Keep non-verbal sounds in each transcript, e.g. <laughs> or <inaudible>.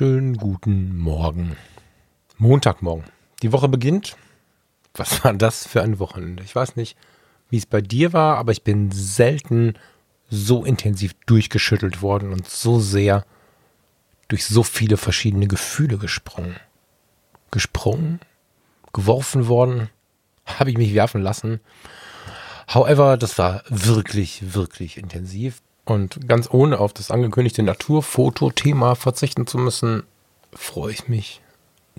wunderschönen guten Morgen. Montagmorgen. Die Woche beginnt. Was war das für ein Wochenende? Ich weiß nicht, wie es bei dir war, aber ich bin selten so intensiv durchgeschüttelt worden und so sehr durch so viele verschiedene Gefühle gesprungen. Gesprungen? Geworfen worden? Habe ich mich werfen lassen? However, das war wirklich, wirklich intensiv. Und ganz ohne auf das angekündigte Naturfoto-Thema verzichten zu müssen, freue ich mich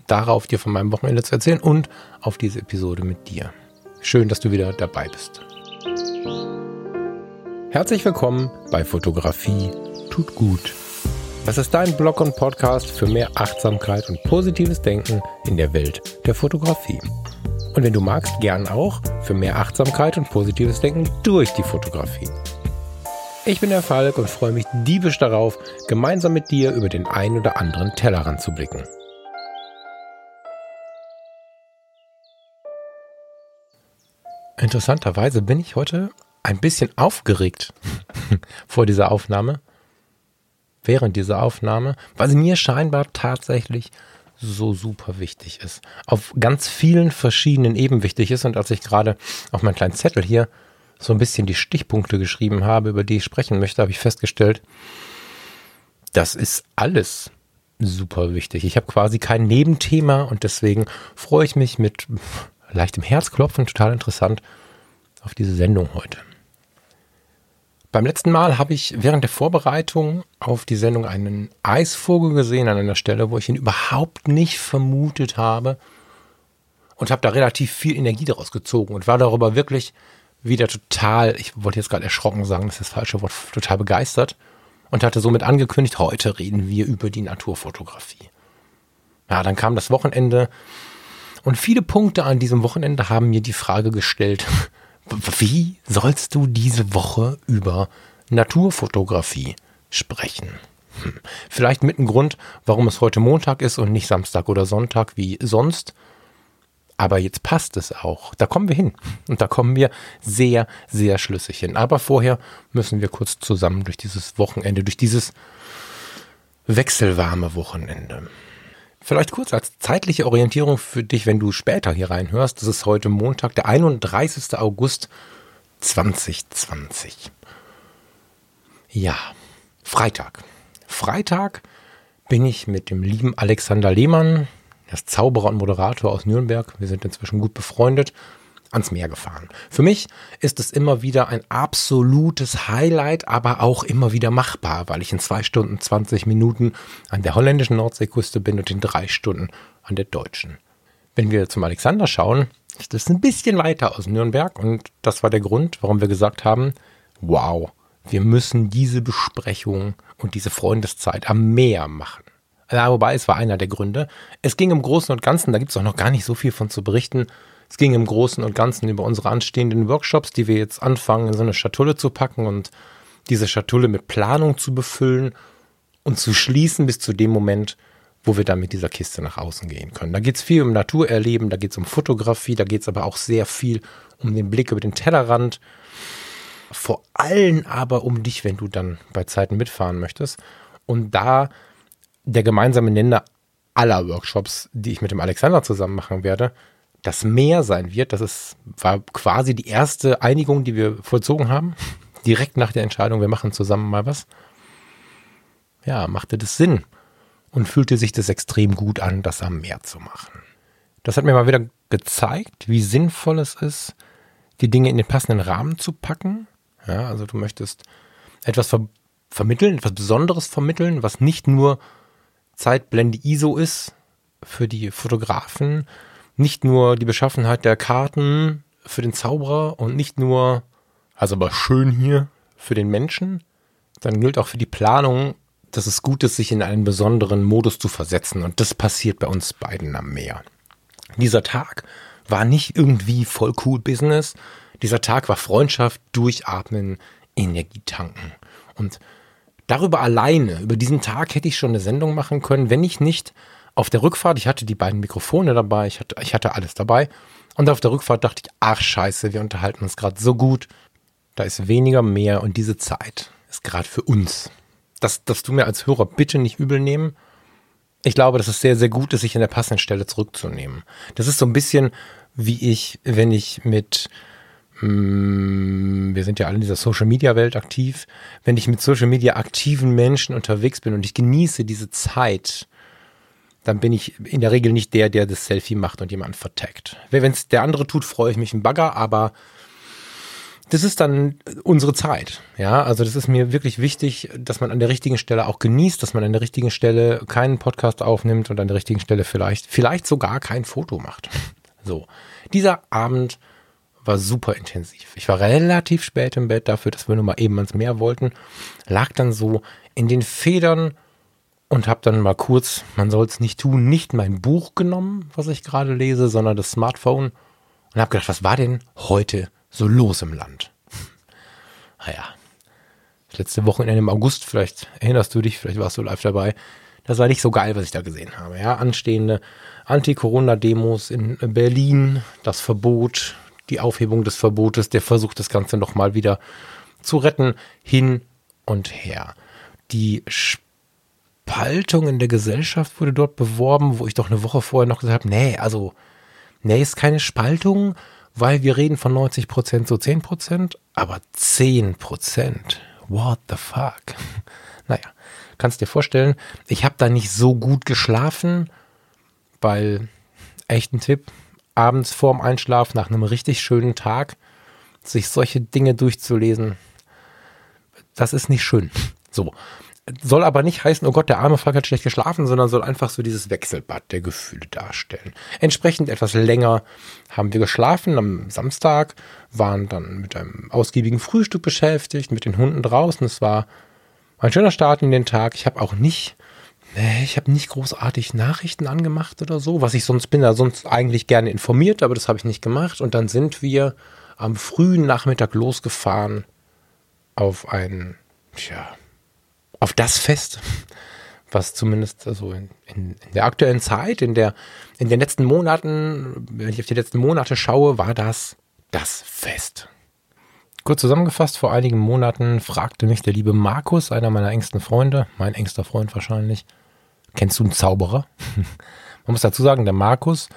darauf, dir von meinem Wochenende zu erzählen und auf diese Episode mit dir. Schön, dass du wieder dabei bist. Herzlich willkommen bei Fotografie tut gut. Das ist dein Blog und Podcast für mehr Achtsamkeit und positives Denken in der Welt der Fotografie. Und wenn du magst, gern auch für mehr Achtsamkeit und positives Denken durch die Fotografie. Ich bin der Falk und freue mich diebisch darauf, gemeinsam mit dir über den ein oder anderen Tellerrand zu blicken. Interessanterweise bin ich heute ein bisschen aufgeregt <laughs> vor dieser Aufnahme, während dieser Aufnahme, weil sie mir scheinbar tatsächlich so super wichtig ist. Auf ganz vielen verschiedenen Ebenen wichtig ist. Und als ich gerade auf meinen kleinen Zettel hier so ein bisschen die Stichpunkte geschrieben habe, über die ich sprechen möchte, habe ich festgestellt, das ist alles super wichtig. Ich habe quasi kein Nebenthema und deswegen freue ich mich mit leichtem Herzklopfen, total interessant, auf diese Sendung heute. Beim letzten Mal habe ich während der Vorbereitung auf die Sendung einen Eisvogel gesehen an einer Stelle, wo ich ihn überhaupt nicht vermutet habe und habe da relativ viel Energie daraus gezogen und war darüber wirklich wieder total, ich wollte jetzt gerade erschrocken sagen, das ist das falsche Wort, total begeistert und hatte somit angekündigt, heute reden wir über die Naturfotografie. Ja, dann kam das Wochenende und viele Punkte an diesem Wochenende haben mir die Frage gestellt, <laughs> wie sollst du diese Woche über Naturfotografie sprechen? Hm. Vielleicht mit einem Grund, warum es heute Montag ist und nicht Samstag oder Sonntag wie sonst. Aber jetzt passt es auch. Da kommen wir hin. Und da kommen wir sehr, sehr schlüssig hin. Aber vorher müssen wir kurz zusammen durch dieses Wochenende, durch dieses wechselwarme Wochenende. Vielleicht kurz als zeitliche Orientierung für dich, wenn du später hier reinhörst. Das ist heute Montag, der 31. August 2020. Ja, Freitag. Freitag bin ich mit dem lieben Alexander Lehmann, er ist Zauberer und Moderator aus Nürnberg. Wir sind inzwischen gut befreundet ans Meer gefahren. Für mich ist es immer wieder ein absolutes Highlight, aber auch immer wieder machbar, weil ich in zwei Stunden 20 Minuten an der holländischen Nordseeküste bin und in drei Stunden an der deutschen. Wenn wir zum Alexander schauen, ist es ein bisschen weiter aus Nürnberg und das war der Grund, warum wir gesagt haben, wow, wir müssen diese Besprechung und diese Freundeszeit am Meer machen. Ja, wobei, es war einer der Gründe. Es ging im Großen und Ganzen, da gibt es auch noch gar nicht so viel von zu berichten. Es ging im Großen und Ganzen über unsere anstehenden Workshops, die wir jetzt anfangen, in so eine Schatulle zu packen und diese Schatulle mit Planung zu befüllen und zu schließen bis zu dem Moment, wo wir dann mit dieser Kiste nach außen gehen können. Da geht es viel um Naturerleben, da geht es um Fotografie, da geht es aber auch sehr viel um den Blick über den Tellerrand. Vor allem aber um dich, wenn du dann bei Zeiten mitfahren möchtest. Und da der gemeinsame Nenner aller Workshops, die ich mit dem Alexander zusammen machen werde, das mehr sein wird. Das ist, war quasi die erste Einigung, die wir vollzogen haben. <laughs> Direkt nach der Entscheidung, wir machen zusammen mal was. Ja, machte das Sinn und fühlte sich das extrem gut an, das am Meer zu machen. Das hat mir mal wieder gezeigt, wie sinnvoll es ist, die Dinge in den passenden Rahmen zu packen. Ja, also du möchtest etwas ver vermitteln, etwas Besonderes vermitteln, was nicht nur Zeitblende ISO ist für die Fotografen, nicht nur die Beschaffenheit der Karten für den Zauberer und nicht nur, also aber schön hier, für den Menschen, dann gilt auch für die Planung, dass es gut ist, sich in einen besonderen Modus zu versetzen. Und das passiert bei uns beiden am Meer. Dieser Tag war nicht irgendwie voll cool Business. Dieser Tag war Freundschaft, Durchatmen, Energie tanken. Und Darüber alleine, über diesen Tag hätte ich schon eine Sendung machen können, wenn ich nicht auf der Rückfahrt, ich hatte die beiden Mikrofone dabei, ich hatte, ich hatte alles dabei. Und auf der Rückfahrt dachte ich, ach scheiße, wir unterhalten uns gerade so gut. Da ist weniger mehr und diese Zeit ist gerade für uns. Das darfst du mir als Hörer bitte nicht übel nehmen. ich glaube, dass es sehr, sehr gut ist, sich an der passenden Stelle zurückzunehmen. Das ist so ein bisschen wie ich, wenn ich mit, wir sind ja alle in dieser Social Media Welt aktiv, wenn ich mit Social Media aktiven Menschen unterwegs bin und ich genieße diese Zeit, dann bin ich in der Regel nicht der, der das Selfie macht und jemanden vertaggt. Wenn es der andere tut, freue ich mich ein Bagger, aber das ist dann unsere Zeit. Ja, also das ist mir wirklich wichtig, dass man an der richtigen Stelle auch genießt, dass man an der richtigen Stelle keinen Podcast aufnimmt und an der richtigen Stelle vielleicht, vielleicht sogar kein Foto macht. <laughs> So. Dieser Abend war super intensiv. Ich war relativ spät im Bett dafür, dass wir nur mal eben ans Meer wollten, lag dann so in den Federn und habe dann mal kurz, man soll es nicht tun, nicht mein Buch genommen, was ich gerade lese, sondern das Smartphone und habe gedacht, was war denn heute so los im Land? Naja, das letzte Wochenende im August, vielleicht erinnerst du dich, vielleicht warst du live dabei. Das war nicht so geil, was ich da gesehen habe. Ja, anstehende Anti-Corona-Demos in Berlin, das Verbot, die Aufhebung des Verbotes, der Versuch, das Ganze nochmal wieder zu retten, hin und her. Die Spaltung in der Gesellschaft wurde dort beworben, wo ich doch eine Woche vorher noch gesagt habe, nee, also, nee, ist keine Spaltung, weil wir reden von 90 Prozent so 10 Prozent, aber 10 Prozent, what the fuck? <laughs> Naja, kannst dir vorstellen, ich habe da nicht so gut geschlafen, weil, echt ein Tipp, abends vorm Einschlaf nach einem richtig schönen Tag sich solche Dinge durchzulesen, das ist nicht schön. So. Soll aber nicht heißen, oh Gott, der arme Fuck hat schlecht geschlafen, sondern soll einfach so dieses Wechselbad der Gefühle darstellen. Entsprechend etwas länger haben wir geschlafen am Samstag, waren dann mit einem ausgiebigen Frühstück beschäftigt, mit den Hunden draußen. Es war ein schöner Start in den Tag. Ich habe auch nicht Nee, ich habe nicht großartig Nachrichten angemacht oder so, was ich sonst bin, da sonst eigentlich gerne informiert, aber das habe ich nicht gemacht. Und dann sind wir am frühen Nachmittag losgefahren auf ein, tja, auf das Fest, was zumindest also in, in, in, der aktuellen Zeit, in der, in den letzten Monaten, wenn ich auf die letzten Monate schaue, war das das Fest. Kurz zusammengefasst, vor einigen Monaten fragte mich der liebe Markus, einer meiner engsten Freunde, mein engster Freund wahrscheinlich, Kennst du einen Zauberer? <laughs> Man muss dazu sagen, der Markus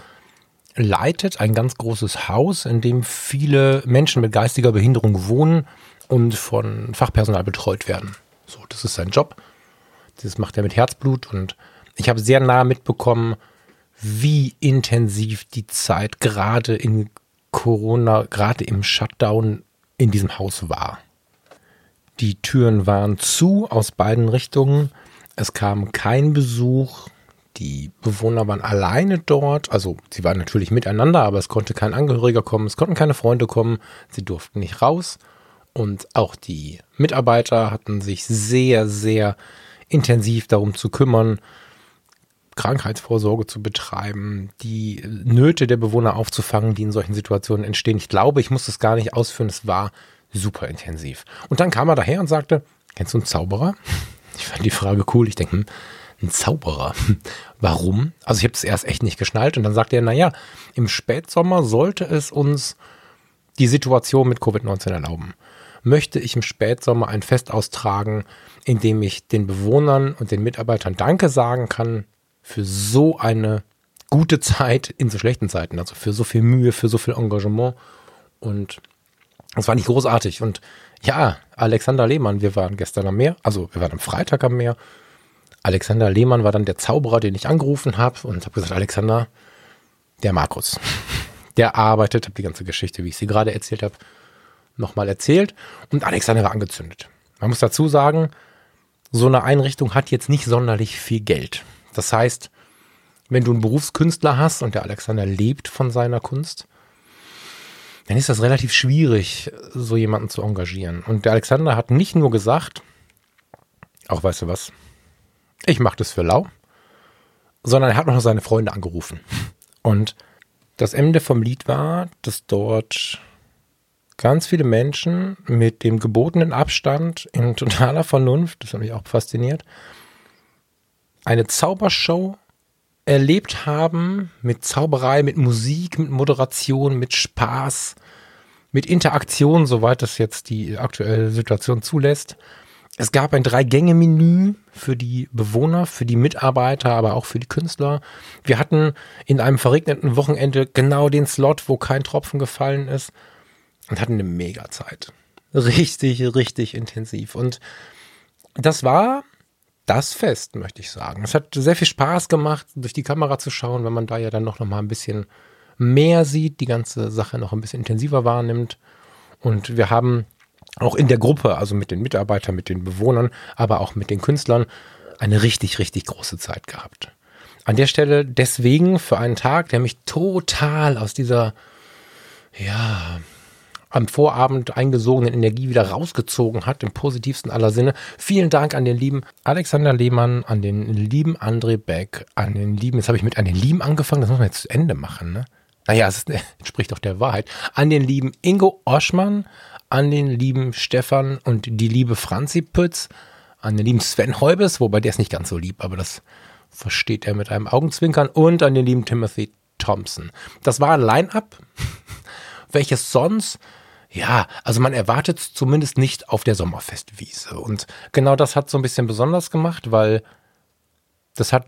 leitet ein ganz großes Haus, in dem viele Menschen mit geistiger Behinderung wohnen und von Fachpersonal betreut werden. So, das ist sein Job. Das macht er mit Herzblut und ich habe sehr nah mitbekommen, wie intensiv die Zeit gerade in Corona, gerade im Shutdown in diesem Haus war. Die Türen waren zu aus beiden Richtungen. Es kam kein Besuch. Die Bewohner waren alleine dort. Also sie waren natürlich miteinander, aber es konnte kein Angehöriger kommen. Es konnten keine Freunde kommen. Sie durften nicht raus. Und auch die Mitarbeiter hatten sich sehr, sehr intensiv darum zu kümmern, Krankheitsvorsorge zu betreiben, die Nöte der Bewohner aufzufangen, die in solchen Situationen entstehen. Ich glaube, ich muss das gar nicht ausführen. Es war super intensiv. Und dann kam er daher und sagte, kennst du einen Zauberer? Ich fand die Frage cool. Ich denke, hm, ein Zauberer. <laughs> Warum? Also ich habe es erst echt nicht geschnallt und dann sagte er, naja, im Spätsommer sollte es uns die Situation mit Covid-19 erlauben. Möchte ich im Spätsommer ein Fest austragen, in dem ich den Bewohnern und den Mitarbeitern Danke sagen kann für so eine gute Zeit in so schlechten Zeiten, also für so viel Mühe, für so viel Engagement und das war nicht großartig und ja, Alexander Lehmann, wir waren gestern am Meer, also wir waren am Freitag am Meer. Alexander Lehmann war dann der Zauberer, den ich angerufen habe und habe gesagt, Alexander, der Markus, <laughs> der arbeitet, habe die ganze Geschichte, wie ich sie gerade erzählt habe, nochmal erzählt und Alexander war angezündet. Man muss dazu sagen, so eine Einrichtung hat jetzt nicht sonderlich viel Geld. Das heißt, wenn du einen Berufskünstler hast und der Alexander lebt von seiner Kunst, dann ist das relativ schwierig, so jemanden zu engagieren. Und der Alexander hat nicht nur gesagt, auch weißt du was, ich mache das für lau, sondern er hat noch seine Freunde angerufen. Und das Ende vom Lied war, dass dort ganz viele Menschen mit dem gebotenen Abstand in totaler Vernunft, das hat mich auch fasziniert, eine Zaubershow erlebt haben mit Zauberei, mit Musik, mit Moderation, mit Spaß, mit Interaktion, soweit das jetzt die aktuelle Situation zulässt, Es gab ein Drei-Gänge-Menü für die Bewohner, für die Mitarbeiter, aber auch für die Künstler. Wir hatten in einem verregneten Wochenende genau den Slot, wo kein Tropfen gefallen ist und hatten eine Mega-Zeit. Richtig, richtig intensiv. Und das war das Fest, möchte ich sagen. Es hat sehr viel Spaß gemacht, durch die Kamera zu schauen, wenn man da ja dann noch, noch mal ein bisschen mehr sieht, die ganze Sache noch ein bisschen intensiver wahrnimmt. Und wir haben auch in der Gruppe, also mit den Mitarbeitern, mit den Bewohnern, aber auch mit den Künstlern, eine richtig, richtig große Zeit gehabt. An der Stelle deswegen für einen Tag, der mich total aus dieser, ja, am Vorabend eingesogenen Energie wieder rausgezogen hat, im positivsten aller Sinne. Vielen Dank an den lieben Alexander Lehmann, an den lieben André Beck, an den lieben, jetzt habe ich mit an den lieben angefangen, das muss man jetzt zu Ende machen, ne? Naja, es <laughs> entspricht doch der Wahrheit. An den lieben Ingo Oschmann, an den lieben Stefan und die liebe Franzi Pütz, an den lieben Sven Heubes, wobei der ist nicht ganz so lieb, aber das versteht er mit einem Augenzwinkern und an den lieben Timothy Thompson. Das war ein Line-up, <laughs> welches sonst ja, also man erwartet es zumindest nicht auf der Sommerfestwiese. Und genau das hat so ein bisschen besonders gemacht, weil das hat,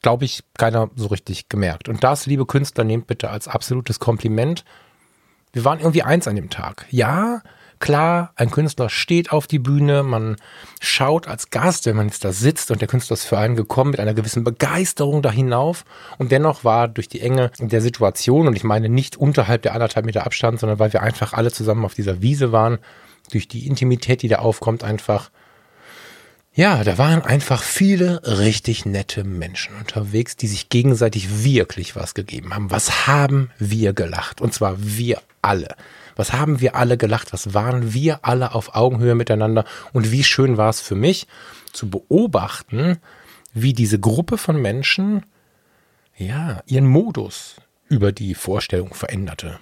glaube ich, keiner so richtig gemerkt. Und das, liebe Künstler, nehmt bitte als absolutes Kompliment. Wir waren irgendwie eins an dem Tag. Ja, klar, ein Künstler steht auf die Bühne, man schaut als Gast, wenn man jetzt da sitzt und der Künstler ist für einen gekommen, mit einer gewissen Begeisterung da hinauf. Und dennoch war durch die Enge der Situation, und ich meine nicht unterhalb der anderthalb Meter Abstand, sondern weil wir einfach alle zusammen auf dieser Wiese waren, durch die Intimität, die da aufkommt, einfach ja, da waren einfach viele richtig nette Menschen unterwegs, die sich gegenseitig wirklich was gegeben haben. Was haben wir gelacht? Und zwar wir alle. Was haben wir alle gelacht? Was waren wir alle auf Augenhöhe miteinander? Und wie schön war es für mich zu beobachten, wie diese Gruppe von Menschen, ja, ihren Modus über die Vorstellung veränderte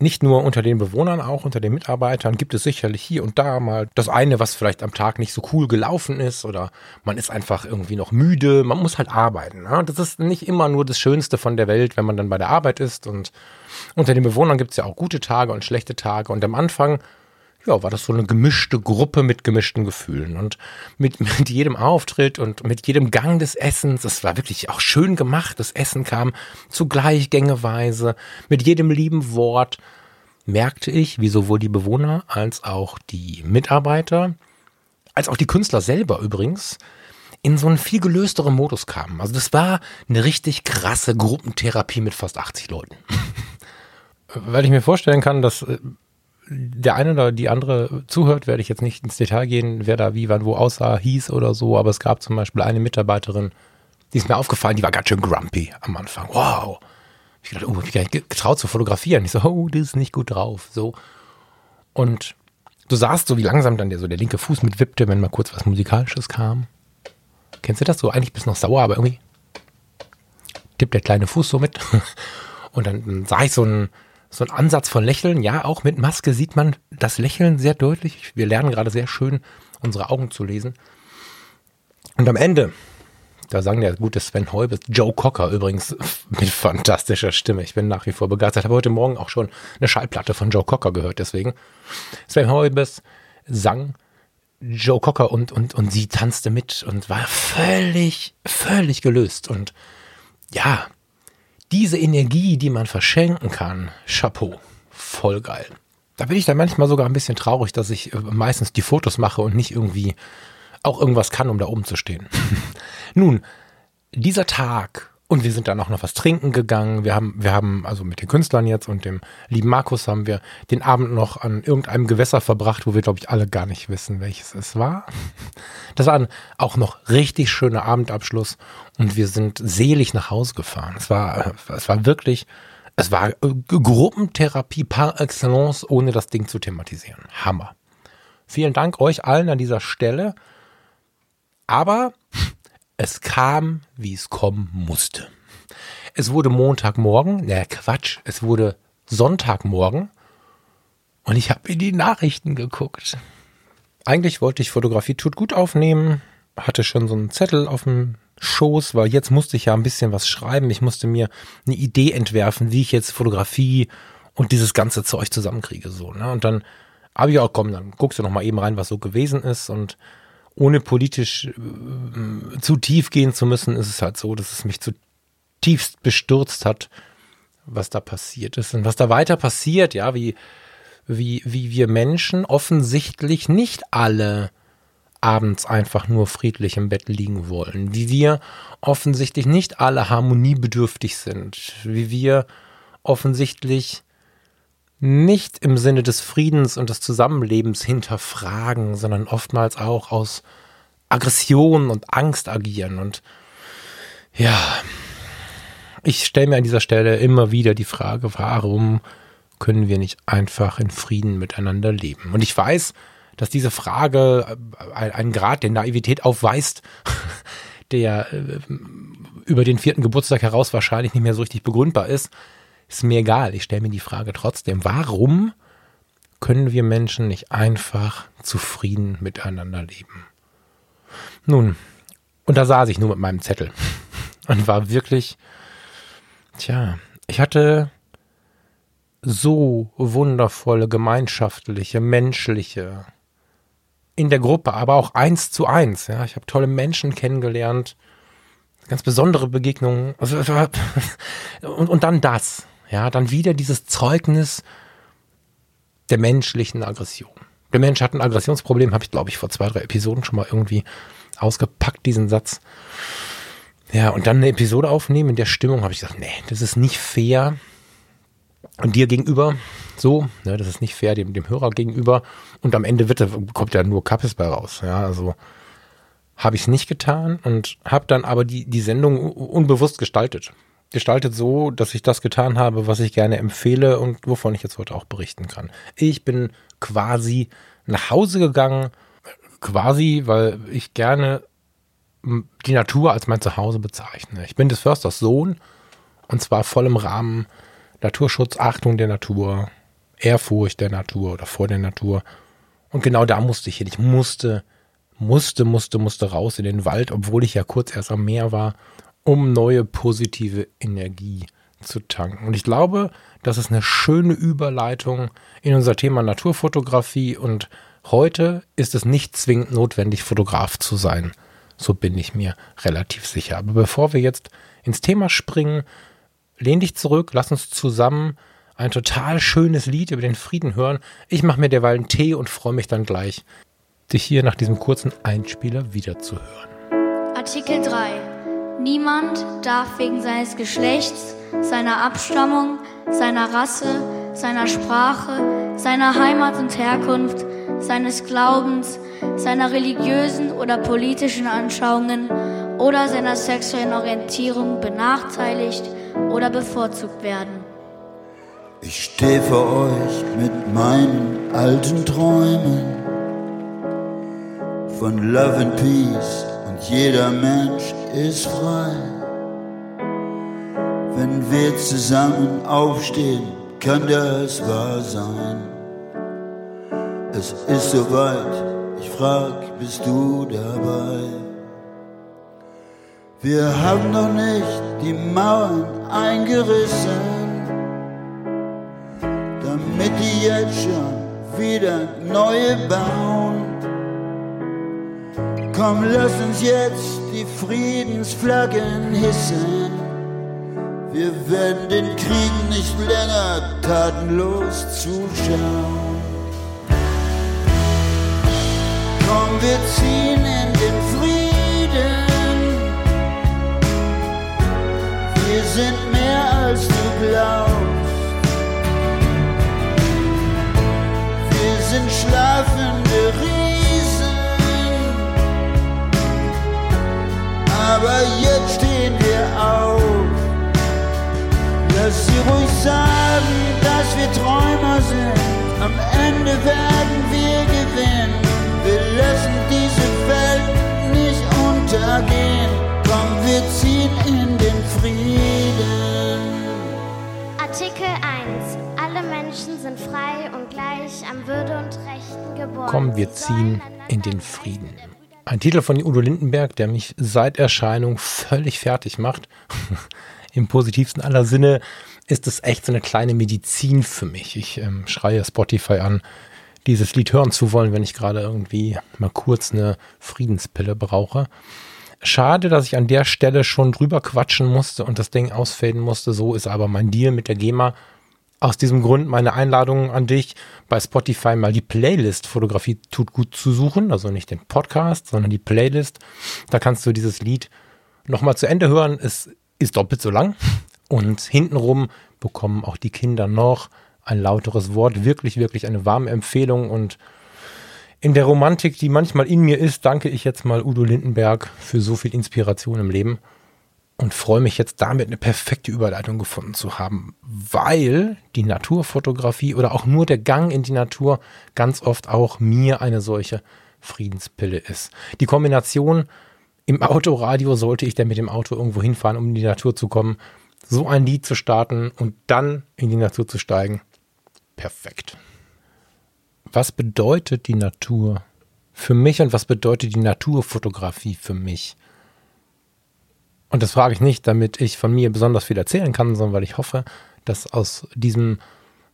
nicht nur unter den Bewohnern, auch unter den Mitarbeitern gibt es sicherlich hier und da mal das eine, was vielleicht am Tag nicht so cool gelaufen ist oder man ist einfach irgendwie noch müde. Man muss halt arbeiten. Ne? Das ist nicht immer nur das Schönste von der Welt, wenn man dann bei der Arbeit ist. Und unter den Bewohnern gibt es ja auch gute Tage und schlechte Tage. Und am Anfang ja, war das so eine gemischte Gruppe mit gemischten Gefühlen. Und mit, <laughs> mit jedem Auftritt und mit jedem Gang des Essens, das war wirklich auch schön gemacht, das Essen kam zugleich gängeweise, mit jedem lieben Wort merkte ich, wie sowohl die Bewohner als auch die Mitarbeiter, als auch die Künstler selber übrigens, in so einen viel gelösteren Modus kamen. Also das war eine richtig krasse Gruppentherapie mit fast 80 Leuten. <laughs> Weil ich mir vorstellen kann, dass äh, der eine oder die andere zuhört, werde ich jetzt nicht ins Detail gehen, wer da wie, wann, wo aussah, hieß oder so, aber es gab zum Beispiel eine Mitarbeiterin, die ist mir aufgefallen, die war ganz schön grumpy am Anfang. Wow. Ich dachte, oh, ich getraut zu fotografieren. Ich so, oh, das ist nicht gut drauf. So. Und du sahst so, wie langsam dann der, so der linke Fuß mitwippte, wenn mal kurz was Musikalisches kam. Kennst du das so? Eigentlich bist du noch sauer, aber irgendwie tippt der kleine Fuß so mit. <laughs> Und dann, dann sah ich so einen, so einen Ansatz von Lächeln. Ja, auch mit Maske sieht man das Lächeln sehr deutlich. Wir lernen gerade sehr schön, unsere Augen zu lesen. Und am Ende, da sang der gute Sven Heubes, Joe Cocker übrigens <laughs> mit fantastischer Stimme. Ich bin nach wie vor begeistert. Habe heute Morgen auch schon eine Schallplatte von Joe Cocker gehört, deswegen. Sven Heubes sang Joe Cocker und, und, und sie tanzte mit und war völlig, völlig gelöst. Und ja, diese Energie, die man verschenken kann, Chapeau, voll geil. Da bin ich dann manchmal sogar ein bisschen traurig, dass ich äh, meistens die Fotos mache und nicht irgendwie auch irgendwas kann, um da oben zu stehen. <laughs> Nun, dieser Tag und wir sind dann auch noch was trinken gegangen. Wir haben, wir haben also mit den Künstlern jetzt und dem lieben Markus haben wir den Abend noch an irgendeinem Gewässer verbracht, wo wir, glaube ich, alle gar nicht wissen, welches es war. Das war ein auch noch richtig schöner Abendabschluss und wir sind selig nach Hause gefahren. Es war, es war wirklich, es war Gruppentherapie par excellence, ohne das Ding zu thematisieren. Hammer. Vielen Dank euch allen an dieser Stelle. Aber es kam, wie es kommen musste. Es wurde Montagmorgen, na Quatsch, es wurde Sonntagmorgen und ich habe in die Nachrichten geguckt. Eigentlich wollte ich Fotografie tut gut aufnehmen, hatte schon so einen Zettel auf dem Schoß, weil jetzt musste ich ja ein bisschen was schreiben. Ich musste mir eine Idee entwerfen, wie ich jetzt Fotografie und dieses ganze Zeug zusammenkriege so. Ne? Und dann habe ich auch, komm, dann guckst du noch mal eben rein, was so gewesen ist und ohne politisch äh, zu tief gehen zu müssen, ist es halt so, dass es mich zutiefst bestürzt hat, was da passiert ist. Und was da weiter passiert, ja, wie, wie, wie wir Menschen offensichtlich nicht alle abends einfach nur friedlich im Bett liegen wollen, wie wir offensichtlich nicht alle harmoniebedürftig sind, wie wir offensichtlich nicht im Sinne des Friedens und des Zusammenlebens hinterfragen, sondern oftmals auch aus Aggression und Angst agieren. Und ja, ich stelle mir an dieser Stelle immer wieder die Frage, warum können wir nicht einfach in Frieden miteinander leben? Und ich weiß, dass diese Frage einen Grad der Naivität aufweist, <laughs> der äh, über den vierten Geburtstag heraus wahrscheinlich nicht mehr so richtig begründbar ist. Ist mir egal, ich stelle mir die Frage trotzdem, warum können wir Menschen nicht einfach zufrieden miteinander leben? Nun, und da saß ich nur mit meinem Zettel <laughs> und war wirklich, tja, ich hatte so wundervolle, gemeinschaftliche, menschliche, in der Gruppe, aber auch eins zu eins. Ja, ich habe tolle Menschen kennengelernt, ganz besondere Begegnungen. Also, <laughs> und, und dann das. Ja, dann wieder dieses Zeugnis der menschlichen Aggression. Der Mensch hat ein Aggressionsproblem, habe ich, glaube ich, vor zwei, drei Episoden schon mal irgendwie ausgepackt, diesen Satz. Ja, und dann eine Episode aufnehmen in der Stimmung habe ich gesagt, nee, das ist nicht fair. Und dir gegenüber so, ne, das ist nicht fair dem, dem Hörer gegenüber. Und am Ende wird, kommt ja nur Kappes bei raus. Ja, also habe ich es nicht getan und habe dann aber die, die Sendung unbewusst gestaltet gestaltet so, dass ich das getan habe, was ich gerne empfehle und wovon ich jetzt heute auch berichten kann. Ich bin quasi nach Hause gegangen, quasi, weil ich gerne die Natur als mein Zuhause bezeichne. Ich bin des Försters Sohn und zwar voll im Rahmen Naturschutz, Achtung der Natur, Ehrfurcht der Natur oder vor der Natur. Und genau da musste ich hin. Ich musste, musste, musste, musste raus in den Wald, obwohl ich ja kurz erst am Meer war um neue positive Energie zu tanken. Und ich glaube, das ist eine schöne Überleitung in unser Thema Naturfotografie. Und heute ist es nicht zwingend notwendig, Fotograf zu sein. So bin ich mir relativ sicher. Aber bevor wir jetzt ins Thema springen, lehn dich zurück, lass uns zusammen ein total schönes Lied über den Frieden hören. Ich mache mir derweil einen Tee und freue mich dann gleich, dich hier nach diesem kurzen Einspieler wiederzuhören. Artikel 3 Niemand darf wegen seines Geschlechts, seiner Abstammung, seiner Rasse, seiner Sprache, seiner Heimat und Herkunft, seines Glaubens, seiner religiösen oder politischen Anschauungen oder seiner sexuellen Orientierung benachteiligt oder bevorzugt werden. Ich stehe vor euch mit meinen alten Träumen von Love and Peace und jeder Mensch ist frei. Wenn wir zusammen aufstehen, kann das wahr sein. Es ist soweit, ich frag, bist du dabei? Wir haben noch nicht die Mauern eingerissen, damit die jetzt schon wieder neue bauen. Komm, lass uns jetzt die Friedensflaggen hissen. Wir werden den Krieg nicht länger tatenlos zuschauen. Komm, wir ziehen in den Frieden. Wir sind mehr als du glaubst. Wir sind schlafende Riesen. Aber jetzt stehen wir auf. Lass sie ruhig sagen, dass wir Träumer sind. Am Ende werden wir gewinnen. Wir lassen diese Welt nicht untergehen. Komm, wir ziehen in den Frieden. Artikel 1. Alle Menschen sind frei und gleich am Würde und Rechten geboren. Komm, wir ziehen in den Frieden. Ein Titel von Udo Lindenberg, der mich seit Erscheinung völlig fertig macht. <laughs> Im positivsten aller Sinne ist es echt so eine kleine Medizin für mich. Ich ähm, schreie Spotify an, dieses Lied hören zu wollen, wenn ich gerade irgendwie mal kurz eine Friedenspille brauche. Schade, dass ich an der Stelle schon drüber quatschen musste und das Ding ausfaden musste. So ist aber mein Deal mit der GEMA. Aus diesem Grund meine Einladung an dich, bei Spotify mal die Playlist Fotografie tut gut zu suchen. Also nicht den Podcast, sondern die Playlist. Da kannst du dieses Lied nochmal zu Ende hören. Es ist doppelt so lang. Und hintenrum bekommen auch die Kinder noch ein lauteres Wort. Wirklich, wirklich eine warme Empfehlung. Und in der Romantik, die manchmal in mir ist, danke ich jetzt mal Udo Lindenberg für so viel Inspiration im Leben und freue mich jetzt damit eine perfekte Überleitung gefunden zu haben, weil die Naturfotografie oder auch nur der Gang in die Natur ganz oft auch mir eine solche Friedenspille ist. Die Kombination im Autoradio sollte ich denn mit dem Auto irgendwo hinfahren, um in die Natur zu kommen, so ein Lied zu starten und dann in die Natur zu steigen. Perfekt. Was bedeutet die Natur für mich und was bedeutet die Naturfotografie für mich? Und das frage ich nicht, damit ich von mir besonders viel erzählen kann, sondern weil ich hoffe, dass aus diesem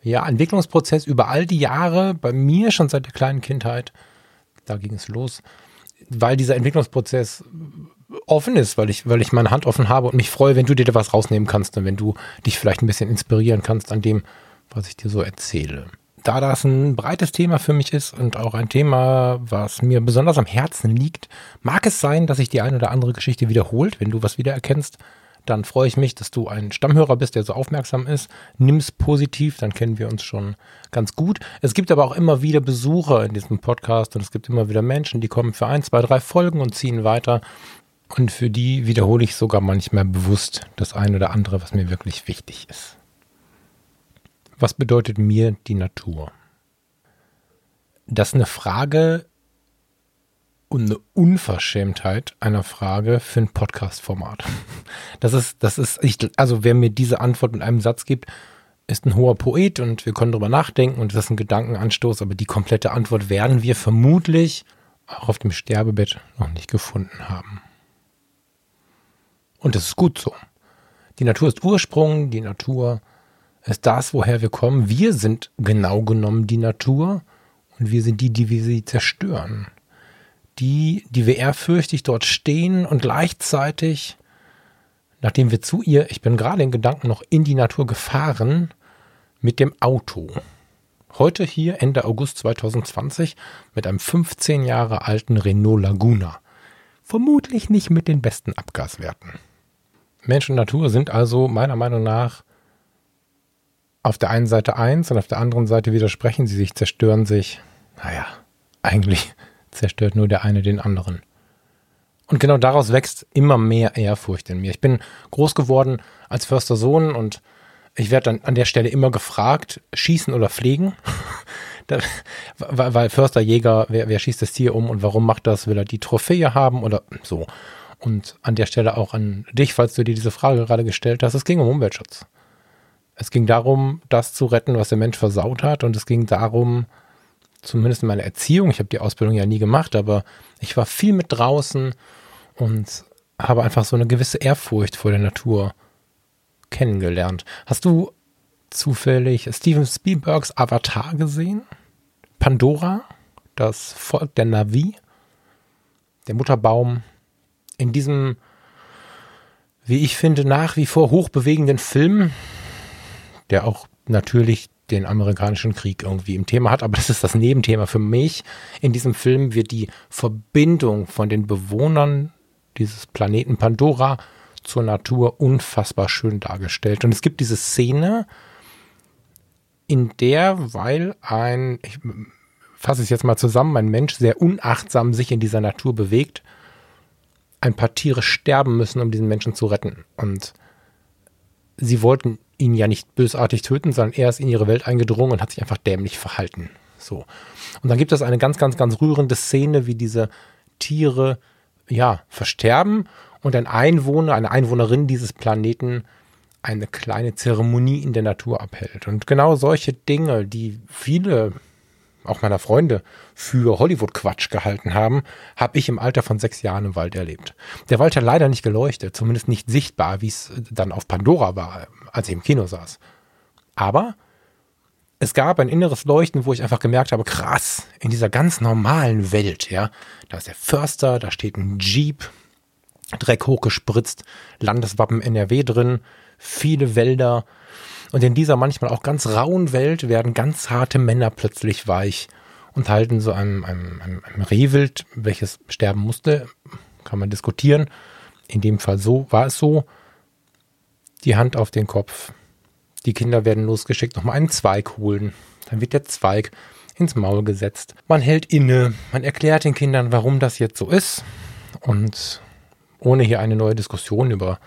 ja, Entwicklungsprozess über all die Jahre, bei mir schon seit der kleinen Kindheit, da ging es los, weil dieser Entwicklungsprozess offen ist, weil ich, weil ich meine Hand offen habe und mich freue, wenn du dir da was rausnehmen kannst und wenn du dich vielleicht ein bisschen inspirieren kannst an dem, was ich dir so erzähle. Da das ein breites Thema für mich ist und auch ein Thema, was mir besonders am Herzen liegt, mag es sein, dass sich die eine oder andere Geschichte wiederholt, wenn du was wiedererkennst dann freue ich mich, dass du ein Stammhörer bist, der so aufmerksam ist. Nimm's positiv, dann kennen wir uns schon ganz gut. Es gibt aber auch immer wieder Besucher in diesem Podcast und es gibt immer wieder Menschen, die kommen für ein, zwei, drei Folgen und ziehen weiter. Und für die wiederhole ich sogar manchmal bewusst das eine oder andere, was mir wirklich wichtig ist. Was bedeutet mir die Natur? Das ist eine Frage, und eine Unverschämtheit einer Frage für ein Podcast-Format. Das ist, das ist, ich, also wer mir diese Antwort mit einem Satz gibt, ist ein hoher Poet und wir können darüber nachdenken und das ist ein Gedankenanstoß, aber die komplette Antwort werden wir vermutlich auch auf dem Sterbebett noch nicht gefunden haben. Und das ist gut so. Die Natur ist Ursprung, die Natur ist das, woher wir kommen. Wir sind genau genommen die Natur und wir sind die, die wir sie zerstören die, die wir ehrfürchtig dort stehen und gleichzeitig, nachdem wir zu ihr, ich bin gerade in Gedanken noch in die Natur gefahren, mit dem Auto. Heute hier Ende August 2020 mit einem 15 Jahre alten Renault Laguna. Vermutlich nicht mit den besten Abgaswerten. Mensch und Natur sind also meiner Meinung nach auf der einen Seite eins und auf der anderen Seite widersprechen sie sich, zerstören sich. Naja, eigentlich <laughs> zerstört nur der eine den anderen. Und genau daraus wächst immer mehr Ehrfurcht in mir. Ich bin groß geworden als förster Sohn und ich werde dann an der Stelle immer gefragt, schießen oder pflegen. <laughs> weil, Förster, Jäger, wer, wer schießt das Tier um und warum macht das? Will er die Trophäe haben oder so? Und an der Stelle auch an dich, falls du dir diese Frage gerade gestellt hast. Es ging um Umweltschutz. Es ging darum, das zu retten, was der Mensch versaut hat. Und es ging darum, zumindest in meiner Erziehung, ich habe die Ausbildung ja nie gemacht, aber ich war viel mit draußen und habe einfach so eine gewisse Ehrfurcht vor der Natur kennengelernt. Hast du zufällig Steven Spielbergs Avatar gesehen? Pandora, das Volk der Navi, der Mutterbaum, in diesem, wie ich finde, nach wie vor hochbewegenden Film, der auch natürlich den amerikanischen Krieg irgendwie im Thema hat, aber das ist das Nebenthema für mich. In diesem Film wird die Verbindung von den Bewohnern dieses Planeten Pandora zur Natur unfassbar schön dargestellt. Und es gibt diese Szene, in der, weil ein, ich fasse es jetzt mal zusammen, ein Mensch sehr unachtsam sich in dieser Natur bewegt, ein paar Tiere sterben müssen, um diesen Menschen zu retten. Und sie wollten ihn ja nicht bösartig töten, sondern er ist in ihre Welt eingedrungen und hat sich einfach dämlich verhalten. So. Und dann gibt es eine ganz, ganz, ganz rührende Szene, wie diese Tiere, ja, versterben und ein Einwohner, eine Einwohnerin dieses Planeten eine kleine Zeremonie in der Natur abhält. Und genau solche Dinge, die viele auch meiner Freunde für Hollywood-Quatsch gehalten haben, habe ich im Alter von sechs Jahren im Wald erlebt. Der Wald hat leider nicht geleuchtet, zumindest nicht sichtbar, wie es dann auf Pandora war, als ich im Kino saß. Aber es gab ein inneres Leuchten, wo ich einfach gemerkt habe, krass, in dieser ganz normalen Welt, ja, da ist der Förster, da steht ein Jeep, Dreck hochgespritzt, Landeswappen NRW drin, viele Wälder. Und in dieser manchmal auch ganz rauen Welt werden ganz harte Männer plötzlich weich und halten so einem, einem, einem, Rehwild, welches sterben musste, kann man diskutieren. In dem Fall so war es so, die Hand auf den Kopf. Die Kinder werden losgeschickt, nochmal einen Zweig holen. Dann wird der Zweig ins Maul gesetzt. Man hält inne, man erklärt den Kindern, warum das jetzt so ist. Und ohne hier eine neue Diskussion über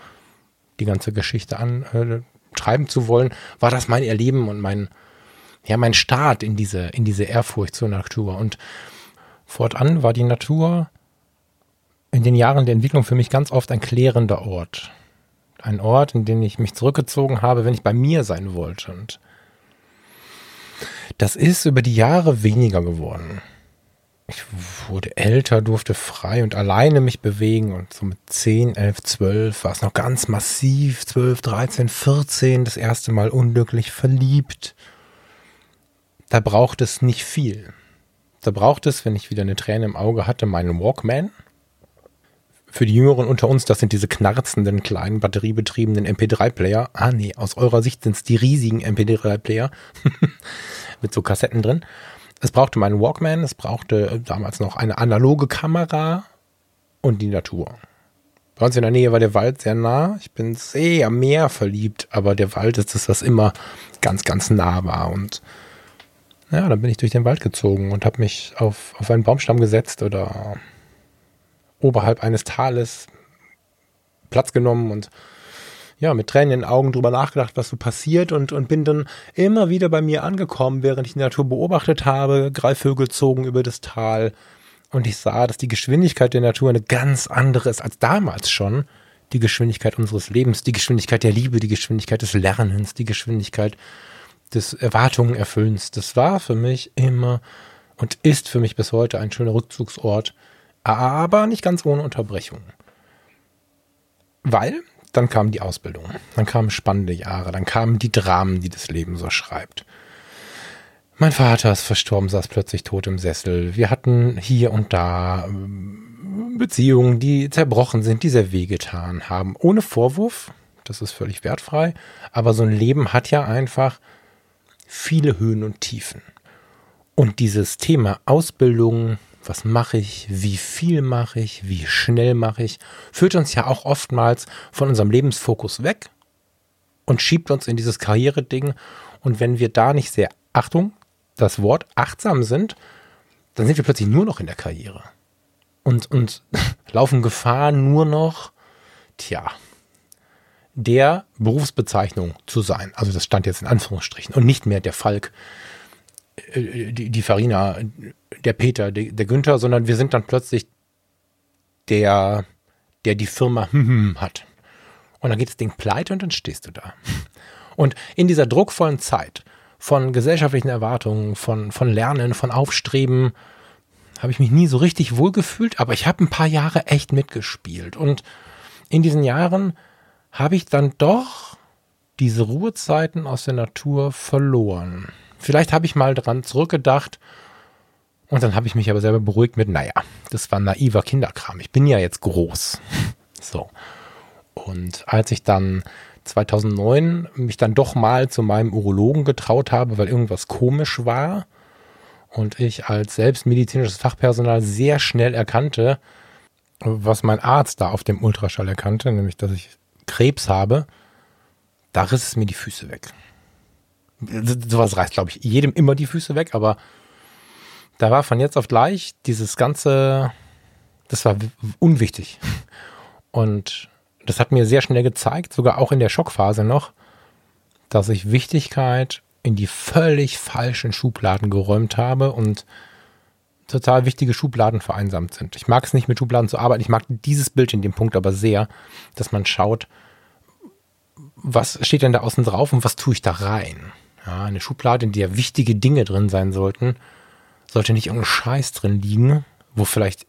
die ganze Geschichte anschreiben äh, zu wollen, war das mein Erleben und mein, ja, mein Start in diese, in diese Ehrfurcht zur Natur. Und fortan war die Natur in den Jahren der Entwicklung für mich ganz oft ein klärender Ort ein Ort, in den ich mich zurückgezogen habe, wenn ich bei mir sein wollte. Und das ist über die Jahre weniger geworden. Ich wurde älter, durfte frei und alleine mich bewegen und so mit 10, 11, 12 war es noch ganz massiv, 12, 13, 14, das erste Mal unglücklich verliebt. Da braucht es nicht viel. Da braucht es, wenn ich wieder eine Träne im Auge hatte, meinen Walkman für die Jüngeren unter uns, das sind diese knarzenden kleinen batteriebetriebenen MP3-Player. Ah nee, aus eurer Sicht sind es die riesigen MP3-Player <laughs> mit so Kassetten drin. Es brauchte meinen Walkman, es brauchte damals noch eine analoge Kamera und die Natur. Bei uns in der Nähe war der Wald sehr nah. Ich bin sehr mehr verliebt, aber der Wald ist das, was immer ganz, ganz nah war. Und ja, dann bin ich durch den Wald gezogen und habe mich auf, auf einen Baumstamm gesetzt oder oberhalb eines Tales Platz genommen und ja, mit Tränen in den Augen drüber nachgedacht, was so passiert und, und bin dann immer wieder bei mir angekommen, während ich die Natur beobachtet habe. Greifvögel zogen über das Tal und ich sah, dass die Geschwindigkeit der Natur eine ganz andere ist als damals schon. Die Geschwindigkeit unseres Lebens, die Geschwindigkeit der Liebe, die Geschwindigkeit des Lernens, die Geschwindigkeit des Erwartungenerfüllens. Das war für mich immer und ist für mich bis heute ein schöner Rückzugsort aber nicht ganz ohne Unterbrechung. Weil dann kam die Ausbildung, dann kamen spannende Jahre, dann kamen die Dramen, die das Leben so schreibt. Mein Vater ist verstorben, saß plötzlich tot im Sessel. Wir hatten hier und da ähm, Beziehungen, die zerbrochen sind, die sehr wehgetan haben. Ohne Vorwurf, das ist völlig wertfrei, aber so ein Leben hat ja einfach viele Höhen und Tiefen. Und dieses Thema Ausbildung, was mache ich, wie viel mache ich, wie schnell mache ich, führt uns ja auch oftmals von unserem Lebensfokus weg und schiebt uns in dieses Karriereding. Und wenn wir da nicht sehr, Achtung, das Wort achtsam sind, dann sind wir plötzlich nur noch in der Karriere. Und, und <laughs> laufen Gefahr nur noch, tja, der Berufsbezeichnung zu sein. Also das stand jetzt in Anführungsstrichen und nicht mehr der Falk, die, die Farina, der Peter, der, der Günther, sondern wir sind dann plötzlich der, der die Firma hat. Und dann geht das Ding pleite und dann stehst du da. Und in dieser druckvollen Zeit von gesellschaftlichen Erwartungen, von, von Lernen, von Aufstreben, habe ich mich nie so richtig wohlgefühlt, aber ich habe ein paar Jahre echt mitgespielt. Und in diesen Jahren habe ich dann doch diese Ruhezeiten aus der Natur verloren. Vielleicht habe ich mal dran zurückgedacht und dann habe ich mich aber selber beruhigt mit, naja, das war naiver Kinderkram. Ich bin ja jetzt groß. <laughs> So. Und als ich dann 2009 mich dann doch mal zu meinem Urologen getraut habe, weil irgendwas komisch war und ich als selbstmedizinisches Fachpersonal sehr schnell erkannte, was mein Arzt da auf dem Ultraschall erkannte, nämlich dass ich Krebs habe, da riss es mir die Füße weg sowas reißt, glaube ich, jedem immer die Füße weg, aber da war von jetzt auf gleich dieses ganze, das war unwichtig. Und das hat mir sehr schnell gezeigt, sogar auch in der Schockphase noch, dass ich Wichtigkeit in die völlig falschen Schubladen geräumt habe und total wichtige Schubladen vereinsamt sind. Ich mag es nicht mit Schubladen zu arbeiten. Ich mag dieses Bild in dem Punkt aber sehr, dass man schaut, was steht denn da außen drauf und was tue ich da rein? Ja, eine Schublade, in der wichtige Dinge drin sein sollten, sollte nicht irgendein Scheiß drin liegen, wo vielleicht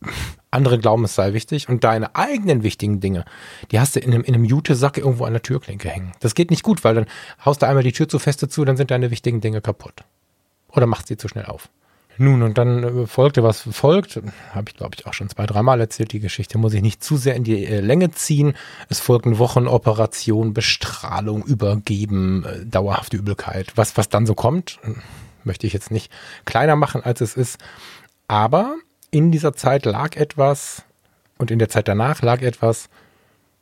<laughs> andere glauben, es sei wichtig. Und deine eigenen wichtigen Dinge, die hast du in einem, in einem Jute-Sack irgendwo an der Türklinke hängen. Das geht nicht gut, weil dann haust du einmal die Tür zu feste zu, dann sind deine wichtigen Dinge kaputt. Oder machst sie zu schnell auf. Nun, und dann äh, folgte, was folgt. Habe ich, glaube ich, auch schon zwei, dreimal erzählt, die Geschichte. Muss ich nicht zu sehr in die äh, Länge ziehen. Es folgten Wochenoperation, Bestrahlung, Übergeben, äh, dauerhafte Übelkeit. Was, was dann so kommt, möchte ich jetzt nicht kleiner machen, als es ist. Aber in dieser Zeit lag etwas und in der Zeit danach lag etwas,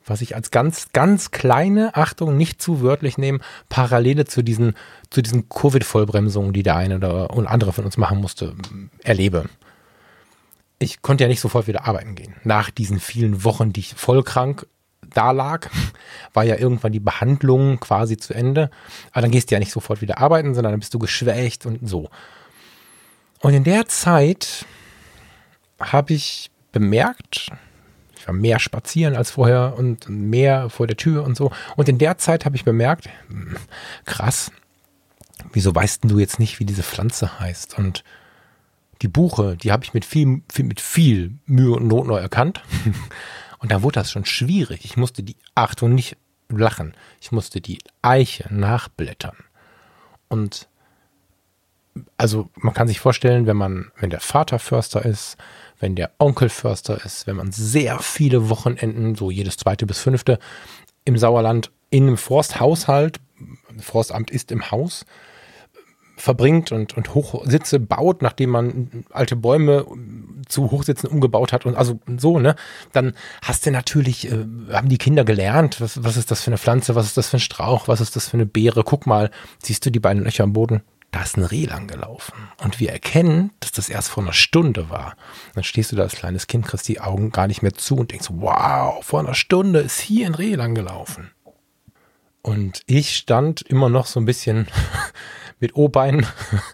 was ich als ganz, ganz kleine, Achtung, nicht zu wörtlich nehmen, Parallele zu diesen, zu diesen Covid-Vollbremsungen, die der eine oder andere von uns machen musste, erlebe. Ich konnte ja nicht sofort wieder arbeiten gehen. Nach diesen vielen Wochen, die ich voll krank da lag, <laughs> war ja irgendwann die Behandlung quasi zu Ende. Aber dann gehst du ja nicht sofort wieder arbeiten, sondern dann bist du geschwächt und so. Und in der Zeit habe ich bemerkt, ich war mehr spazieren als vorher und mehr vor der Tür und so. Und in der Zeit habe ich bemerkt, hm, krass, wieso weißt du jetzt nicht, wie diese Pflanze heißt? Und die Buche, die habe ich mit viel, viel, mit viel Mühe und Not neu erkannt. <laughs> Und da wurde das schon schwierig. Ich musste die, Achtung, nicht lachen, ich musste die Eiche nachblättern. Und also man kann sich vorstellen, wenn man, wenn der Vater Förster ist, wenn der Onkel Förster ist, wenn man sehr viele Wochenenden, so jedes zweite bis fünfte, im Sauerland in einem Forsthaushalt, Forstamt ist im Haus, verbringt und, und Hochsitze baut, nachdem man alte Bäume zu Hochsitzen umgebaut hat und also so, ne, dann hast du natürlich, äh, haben die Kinder gelernt, was, was ist das für eine Pflanze, was ist das für ein Strauch, was ist das für eine Beere, guck mal, siehst du die beiden Löcher am Boden? Da ist ein Reh lang gelaufen. Und wir erkennen, dass das erst vor einer Stunde war. Dann stehst du da als kleines Kind, kriegst die Augen gar nicht mehr zu und denkst, wow, vor einer Stunde ist hier ein Reh lang gelaufen. Und ich stand immer noch so ein bisschen <laughs> mit O-Beinen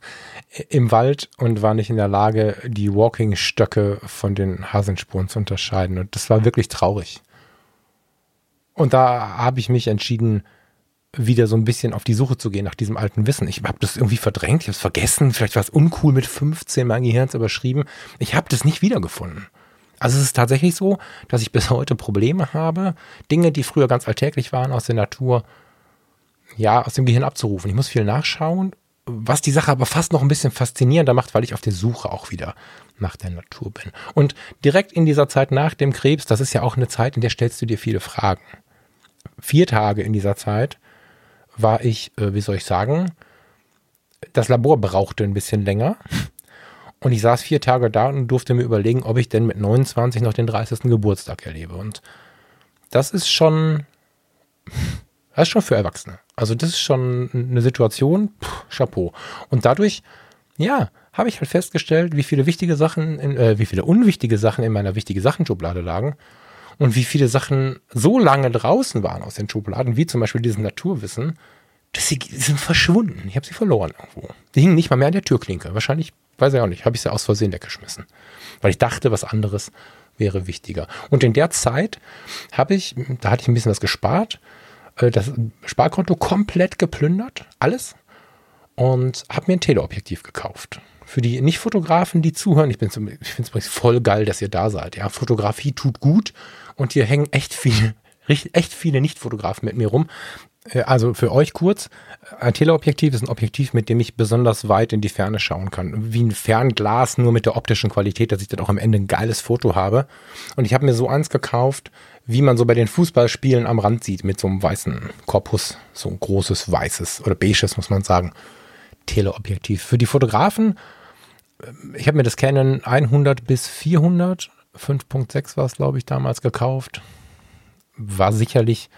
<laughs> im Wald und war nicht in der Lage, die Walking-Stöcke von den Hasenspuren zu unterscheiden. Und das war wirklich traurig. Und da habe ich mich entschieden, wieder so ein bisschen auf die Suche zu gehen nach diesem alten Wissen. Ich habe das irgendwie verdrängt, ich habe es vergessen, vielleicht war es uncool mit 15 mein Gehirn überschrieben. Ich habe das nicht wiedergefunden. Also es ist tatsächlich so, dass ich bis heute Probleme habe, Dinge, die früher ganz alltäglich waren aus der Natur, ja, aus dem Gehirn abzurufen. Ich muss viel nachschauen, was die Sache aber fast noch ein bisschen faszinierender macht, weil ich auf der Suche auch wieder nach der Natur bin. Und direkt in dieser Zeit nach dem Krebs, das ist ja auch eine Zeit, in der stellst du dir viele Fragen. Vier Tage in dieser Zeit war ich, äh, wie soll ich sagen, das Labor brauchte ein bisschen länger. Und ich saß vier Tage da und durfte mir überlegen, ob ich denn mit 29 noch den 30. Geburtstag erlebe. Und das ist schon, das ist schon für Erwachsene. Also das ist schon eine Situation, pff, Chapeau. Und dadurch, ja, habe ich halt festgestellt, wie viele wichtige Sachen, in, äh, wie viele unwichtige Sachen in meiner wichtige Sachen-Schublade lagen und wie viele Sachen so lange draußen waren aus den Schubladen, wie zum Beispiel dieses Naturwissen, dass sie sind verschwunden. Ich habe sie verloren irgendwo. Die hingen nicht mal mehr an der Türklinke. Wahrscheinlich, weiß ich auch nicht, habe ich sie aus Versehen weggeschmissen. Weil ich dachte, was anderes wäre wichtiger. Und in der Zeit habe ich, da hatte ich ein bisschen was gespart, äh, das Sparkonto komplett geplündert, alles, und habe mir ein Teleobjektiv gekauft für die Nicht-Fotografen, die zuhören, ich, ich finde es übrigens voll geil, dass ihr da seid. Ja, Fotografie tut gut und hier hängen echt viele, <laughs> echt viele Nicht-Fotografen mit mir rum. Äh, also für euch kurz, ein Teleobjektiv ist ein Objektiv, mit dem ich besonders weit in die Ferne schauen kann. Wie ein Fernglas, nur mit der optischen Qualität, dass ich dann auch am Ende ein geiles Foto habe. Und ich habe mir so eins gekauft, wie man so bei den Fußballspielen am Rand sieht, mit so einem weißen Korpus, so ein großes weißes oder beiges, muss man sagen. Teleobjektiv. Für die Fotografen ich habe mir das Canon 100 bis 400, 5.6 war es, glaube ich, damals gekauft. War sicherlich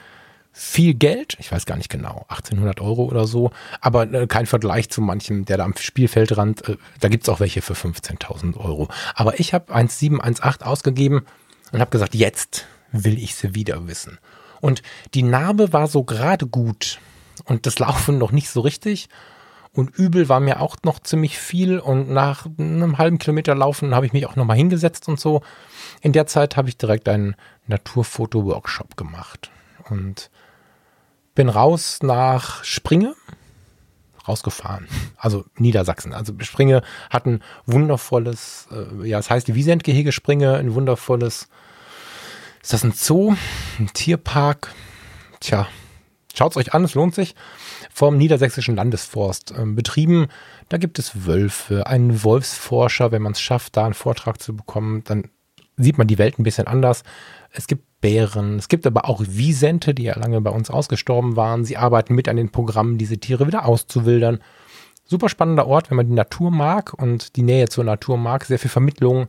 viel Geld, ich weiß gar nicht genau, 1800 Euro oder so, aber äh, kein Vergleich zu manchem, der da am Spielfeldrand, äh, da gibt es auch welche für 15.000 Euro. Aber ich habe 1,7, 1,8 ausgegeben und habe gesagt, jetzt will ich sie wieder wissen. Und die Narbe war so gerade gut und das Laufen noch nicht so richtig. Und übel war mir auch noch ziemlich viel. Und nach einem halben Kilometer Laufen habe ich mich auch nochmal hingesetzt und so. In der Zeit habe ich direkt einen Naturfoto-Workshop gemacht. Und bin raus nach Springe, rausgefahren. Also Niedersachsen. Also Springe hatten wundervolles, äh, ja, es heißt die Wiesentgehege Springe, ein wundervolles, ist das ein Zoo, ein Tierpark? Tja, schaut's euch an, es lohnt sich. Vom Niedersächsischen Landesforst ähm, betrieben. Da gibt es Wölfe, einen Wolfsforscher. Wenn man es schafft, da einen Vortrag zu bekommen, dann sieht man die Welt ein bisschen anders. Es gibt Bären. Es gibt aber auch Wiesente, die ja lange bei uns ausgestorben waren. Sie arbeiten mit an den Programmen, diese Tiere wieder auszuwildern. Super spannender Ort, wenn man die Natur mag und die Nähe zur Natur mag. Sehr viel Vermittlung.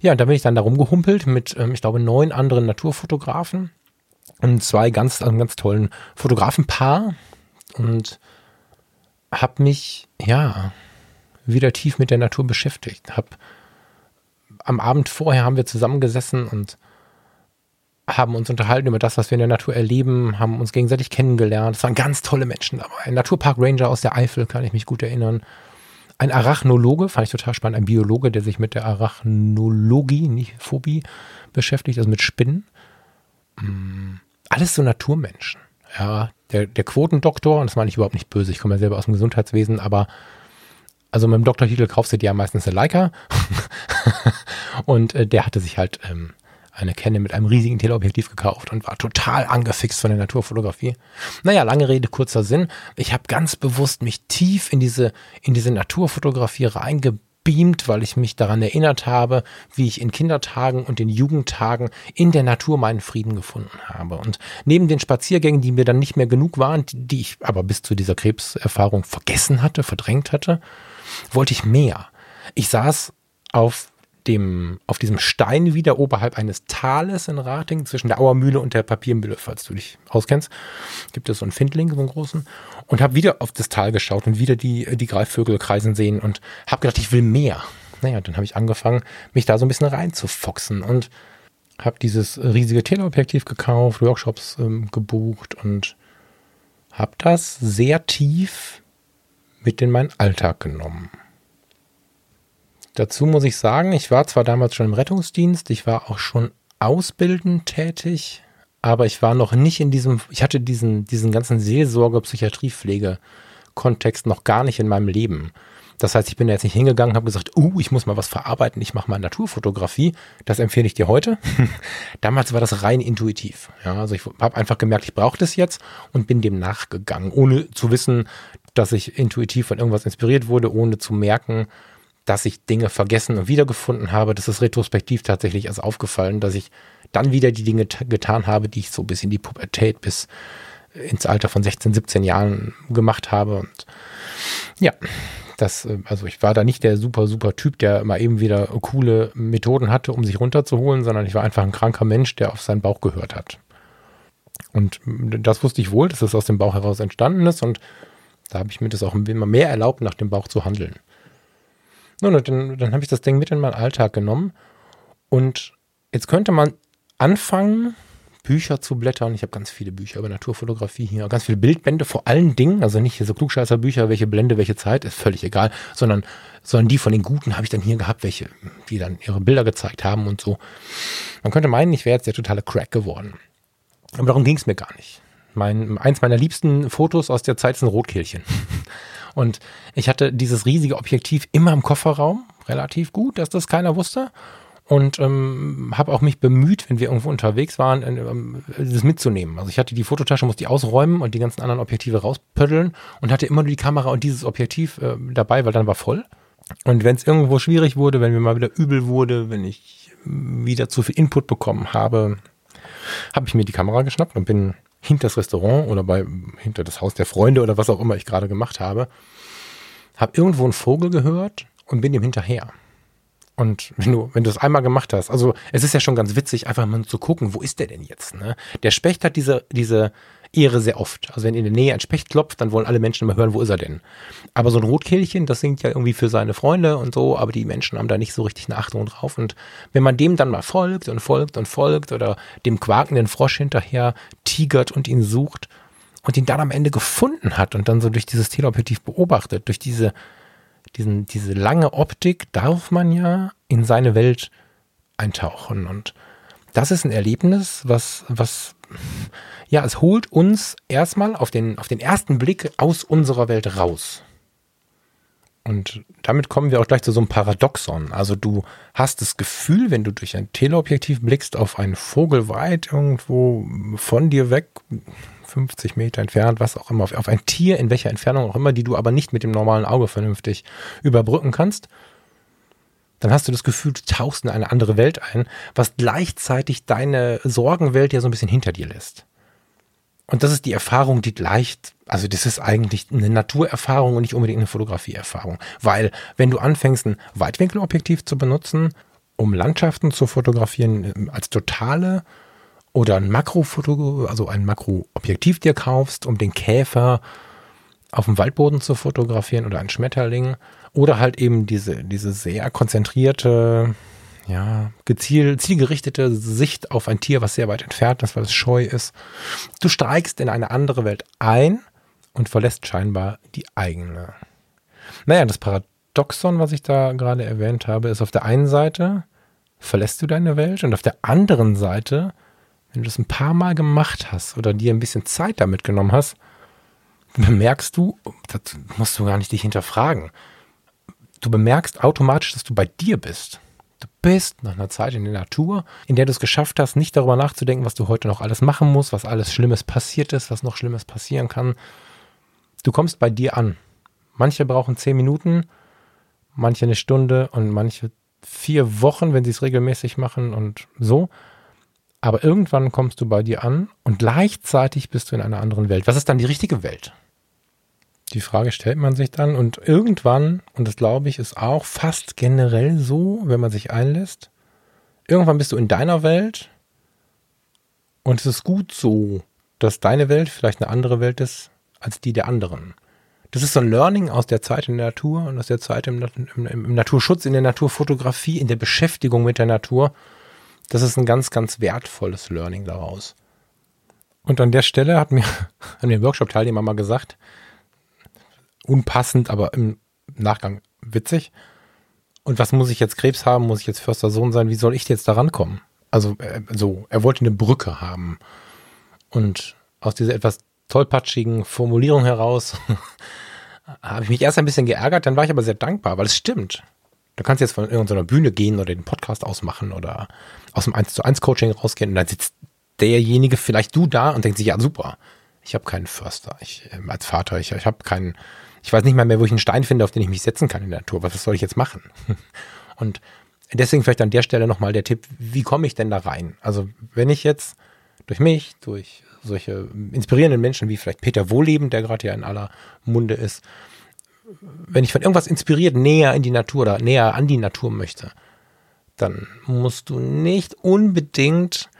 Ja, und da bin ich dann da rumgehumpelt mit, ähm, ich glaube, neun anderen Naturfotografen und zwei ganz, ganz tollen Fotografenpaar und habe mich, ja, wieder tief mit der Natur beschäftigt. Hab am Abend vorher haben wir zusammengesessen und haben uns unterhalten über das, was wir in der Natur erleben, haben uns gegenseitig kennengelernt. Es waren ganz tolle Menschen dabei. Ein Naturpark Ranger aus der Eifel, kann ich mich gut erinnern. Ein Arachnologe, fand ich total spannend, ein Biologe, der sich mit der Arachnologie, nicht Phobie, beschäftigt, also mit Spinnen. Mm, alles so Naturmenschen. Ja, der, der Quotendoktor, und das meine ich überhaupt nicht böse, ich komme ja selber aus dem Gesundheitswesen, aber also mit dem Doktortitel kaufst du dir ja meistens eine Leica. <laughs> und äh, der hatte sich halt ähm, eine Canon mit einem riesigen Teleobjektiv gekauft und war total angefixt von der Naturfotografie. Naja, lange Rede, kurzer Sinn. Ich habe ganz bewusst mich tief in diese, in diese Naturfotografie reingebeamt, weil ich mich daran erinnert habe, wie ich in Kindertagen und in Jugendtagen in der Natur meinen Frieden gefunden habe. Und neben den Spaziergängen, die mir dann nicht mehr genug waren, die ich aber bis zu dieser Krebserfahrung vergessen hatte, verdrängt hatte, wollte ich mehr. Ich saß auf dem, auf diesem Stein wieder oberhalb eines Tales in Rating, zwischen der Auermühle und der Papiermühle, falls du dich auskennst, gibt es so einen Findling, so einen großen, und habe wieder auf das Tal geschaut und wieder die, die Greifvögel kreisen sehen und habe gedacht, ich will mehr. Naja, dann habe ich angefangen, mich da so ein bisschen reinzufoxen und habe dieses riesige Teleobjektiv gekauft, Workshops ähm, gebucht und habe das sehr tief mit in meinen Alltag genommen. Dazu muss ich sagen, ich war zwar damals schon im Rettungsdienst, ich war auch schon ausbildend tätig, aber ich war noch nicht in diesem, ich hatte diesen, diesen ganzen Seelsorge, Psychiatriepflege Kontext noch gar nicht in meinem Leben. Das heißt, ich bin jetzt nicht hingegangen und habe gesagt, uh, ich muss mal was verarbeiten, ich mache mal Naturfotografie. Das empfehle ich dir heute. <laughs> Damals war das rein intuitiv. Ja, also ich habe einfach gemerkt, ich brauche das jetzt und bin dem nachgegangen, ohne zu wissen, dass ich intuitiv von irgendwas inspiriert wurde, ohne zu merken, dass ich Dinge vergessen und wiedergefunden habe. Das ist retrospektiv tatsächlich erst aufgefallen, dass ich dann wieder die Dinge getan habe, die ich so bis in die Pubertät, bis ins Alter von 16, 17 Jahren gemacht habe. Und ja, das, äh, also ich war da nicht der super, super Typ, der mal eben wieder coole Methoden hatte, um sich runterzuholen, sondern ich war einfach ein kranker Mensch, der auf seinen Bauch gehört hat. Und das wusste ich wohl, dass es aus dem Bauch heraus entstanden ist und da habe ich mir das auch immer mehr erlaubt, nach dem Bauch zu handeln. Nun, und dann, dann habe ich das Ding mit in meinen Alltag genommen. Und jetzt könnte man anfangen, Bücher zu blättern. Ich habe ganz viele Bücher über Naturfotografie hier, ganz viele Bildbände vor allen Dingen, also nicht so klugscheißer Bücher, welche Blende, welche Zeit, ist völlig egal, sondern, sondern die von den Guten habe ich dann hier gehabt, welche, die dann ihre Bilder gezeigt haben und so. Man könnte meinen, ich wäre jetzt der totale Crack geworden. Aber darum ging es mir gar nicht. Mein, eins meiner liebsten Fotos aus der Zeit ein Rotkehlchen. Und ich hatte dieses riesige Objektiv immer im Kofferraum, relativ gut, dass das keiner wusste. Und ähm, habe auch mich bemüht, wenn wir irgendwo unterwegs waren, äh, das mitzunehmen. Also ich hatte die Fototasche, musste die ausräumen und die ganzen anderen Objektive rauspöddeln und hatte immer nur die Kamera und dieses Objektiv äh, dabei, weil dann war voll. Und wenn es irgendwo schwierig wurde, wenn mir mal wieder übel wurde, wenn ich wieder zu viel Input bekommen habe, habe ich mir die Kamera geschnappt und bin hinter das Restaurant oder bei hinter das Haus der Freunde oder was auch immer ich gerade gemacht habe, habe irgendwo einen Vogel gehört und bin ihm hinterher. Und wenn du, wenn du das einmal gemacht hast, also es ist ja schon ganz witzig, einfach mal zu gucken, wo ist der denn jetzt? Ne? Der Specht hat diese, diese Ehre sehr oft. Also wenn in der Nähe ein Specht klopft, dann wollen alle Menschen immer hören, wo ist er denn? Aber so ein Rotkehlchen, das singt ja irgendwie für seine Freunde und so, aber die Menschen haben da nicht so richtig eine Achtung drauf. Und wenn man dem dann mal folgt und folgt und folgt oder dem quakenden Frosch hinterher tigert und ihn sucht und ihn dann am Ende gefunden hat und dann so durch dieses Teleobjektiv beobachtet, durch diese, diesen, diese lange Optik darf man ja in seine Welt eintauchen und das ist ein Erlebnis, was, was Ja, es holt uns erstmal auf den, auf den ersten Blick aus unserer Welt raus. Und damit kommen wir auch gleich zu so einem Paradoxon. Also du hast das Gefühl, wenn du durch ein Teleobjektiv blickst auf einen Vogel weit irgendwo von dir weg, 50 Meter entfernt, was auch immer, auf, auf ein Tier, in welcher Entfernung auch immer, die du aber nicht mit dem normalen Auge vernünftig überbrücken kannst, dann hast du das Gefühl, du tauchst in eine andere Welt ein, was gleichzeitig deine Sorgenwelt ja so ein bisschen hinter dir lässt. Und das ist die Erfahrung, die leicht, also das ist eigentlich eine Naturerfahrung und nicht unbedingt eine Fotografieerfahrung. Weil wenn du anfängst, ein Weitwinkelobjektiv zu benutzen, um Landschaften zu fotografieren ähm, als totale oder ein Makrofoto, also ein Makroobjektiv dir kaufst, um den Käfer auf dem Waldboden zu fotografieren oder einen Schmetterling oder halt eben diese, diese sehr konzentrierte, ja, gezielt, zielgerichtete Sicht auf ein Tier, was sehr weit entfernt ist, weil es scheu ist. Du steigst in eine andere Welt ein und verlässt scheinbar die eigene. Naja, das Paradoxon, was ich da gerade erwähnt habe, ist auf der einen Seite verlässt du deine Welt und auf der anderen Seite, wenn du das ein paar Mal gemacht hast oder dir ein bisschen Zeit damit genommen hast, bemerkst du, das musst du gar nicht dich hinterfragen, du bemerkst automatisch, dass du bei dir bist. Bist nach einer Zeit in der Natur, in der du es geschafft hast, nicht darüber nachzudenken, was du heute noch alles machen musst, was alles Schlimmes passiert ist, was noch Schlimmes passieren kann. Du kommst bei dir an. Manche brauchen zehn Minuten, manche eine Stunde und manche vier Wochen, wenn sie es regelmäßig machen und so. Aber irgendwann kommst du bei dir an und gleichzeitig bist du in einer anderen Welt. Was ist dann die richtige Welt? Die Frage stellt man sich dann und irgendwann, und das glaube ich, ist auch fast generell so, wenn man sich einlässt, irgendwann bist du in deiner Welt und es ist gut so, dass deine Welt vielleicht eine andere Welt ist als die der anderen. Das ist so ein Learning aus der Zeit in der Natur und aus der Zeit im, im, im Naturschutz, in der Naturfotografie, in der Beschäftigung mit der Natur. Das ist ein ganz, ganz wertvolles Learning daraus. Und an der Stelle hat mir, <laughs> mir ein Workshop-Teilnehmer mal gesagt, unpassend, aber im Nachgang witzig. Und was muss ich jetzt Krebs haben? Muss ich jetzt Förster Sohn sein? Wie soll ich jetzt da rankommen? Also äh, so, er wollte eine Brücke haben. Und aus dieser etwas tollpatschigen Formulierung heraus <laughs> habe ich mich erst ein bisschen geärgert, dann war ich aber sehr dankbar, weil es stimmt. Du kannst jetzt von irgendeiner Bühne gehen oder den Podcast ausmachen oder aus dem 1 zu 1 Coaching rausgehen und dann sitzt derjenige, vielleicht du da und denkt sich, ja super, ich habe keinen Förster, ich äh, als Vater, ich, ich habe keinen ich weiß nicht mal mehr, wo ich einen Stein finde, auf den ich mich setzen kann in der Natur. Was soll ich jetzt machen? <laughs> Und deswegen vielleicht an der Stelle nochmal der Tipp, wie komme ich denn da rein? Also wenn ich jetzt durch mich, durch solche inspirierenden Menschen wie vielleicht Peter Wohleben, der gerade ja in aller Munde ist, wenn ich von irgendwas inspiriert näher in die Natur oder näher an die Natur möchte, dann musst du nicht unbedingt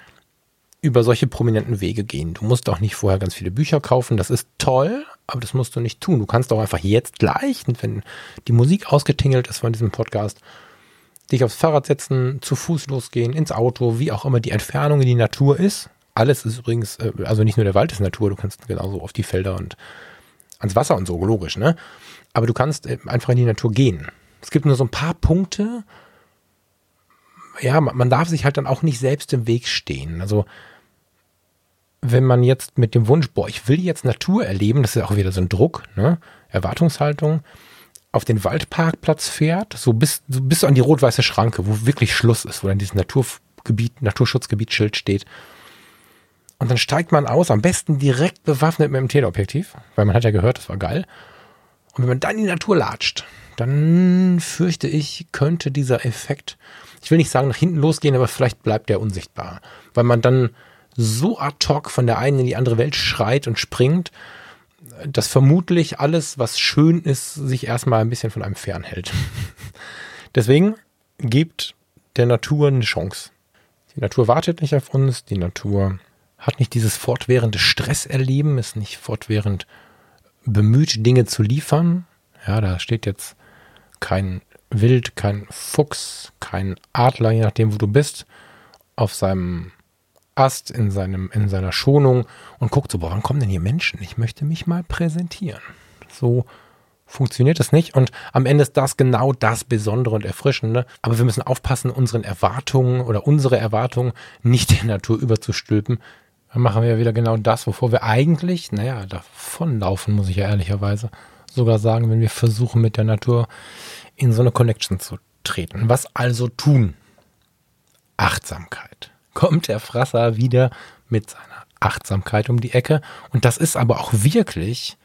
über solche prominenten Wege gehen. Du musst auch nicht vorher ganz viele Bücher kaufen. Das ist toll, aber das musst du nicht tun. Du kannst auch einfach jetzt gleich, wenn die Musik ausgetingelt ist von diesem Podcast, dich aufs Fahrrad setzen, zu Fuß losgehen, ins Auto, wie auch immer die Entfernung in die Natur ist. Alles ist übrigens, äh, also nicht nur der Wald ist Natur, du kannst genauso auf die Felder und ans Wasser und so, logisch, ne? Aber du kannst äh, einfach in die Natur gehen. Es gibt nur so ein paar Punkte, ja, man darf sich halt dann auch nicht selbst im Weg stehen. Also wenn man jetzt mit dem Wunsch, boah, ich will jetzt Natur erleben, das ist ja auch wieder so ein Druck, ne? Erwartungshaltung, auf den Waldparkplatz fährt, so bis, so bis an die rot-weiße Schranke, wo wirklich Schluss ist, wo dann dieses Naturgebiet, Naturschutzgebietsschild steht. Und dann steigt man aus, am besten direkt bewaffnet mit dem Teleobjektiv, weil man hat ja gehört, das war geil. Und wenn man dann in die Natur latscht, dann fürchte ich, könnte dieser Effekt, ich will nicht sagen nach hinten losgehen, aber vielleicht bleibt der unsichtbar, weil man dann so ad hoc von der einen in die andere Welt schreit und springt, dass vermutlich alles, was schön ist, sich erstmal ein bisschen von einem fernhält. <laughs> Deswegen gibt der Natur eine Chance. Die Natur wartet nicht auf uns, die Natur hat nicht dieses fortwährende Stresserleben, ist nicht fortwährend bemüht, Dinge zu liefern. Ja, da steht jetzt kein Wild, kein Fuchs, kein Adler, je nachdem, wo du bist, auf seinem Ast in, seinem, in seiner Schonung und guckt so, boah, wann kommen denn hier Menschen? Ich möchte mich mal präsentieren. So funktioniert das nicht. Und am Ende ist das genau das Besondere und Erfrischende. Aber wir müssen aufpassen, unseren Erwartungen oder unsere Erwartungen nicht der Natur überzustülpen. dann machen wir ja wieder genau das, wovor wir eigentlich, naja, davonlaufen, muss ich ja ehrlicherweise sogar sagen, wenn wir versuchen, mit der Natur in so eine Connection zu treten. Was also tun? Achtsamkeit. Kommt der Frasser wieder mit seiner Achtsamkeit um die Ecke. Und das ist aber auch wirklich,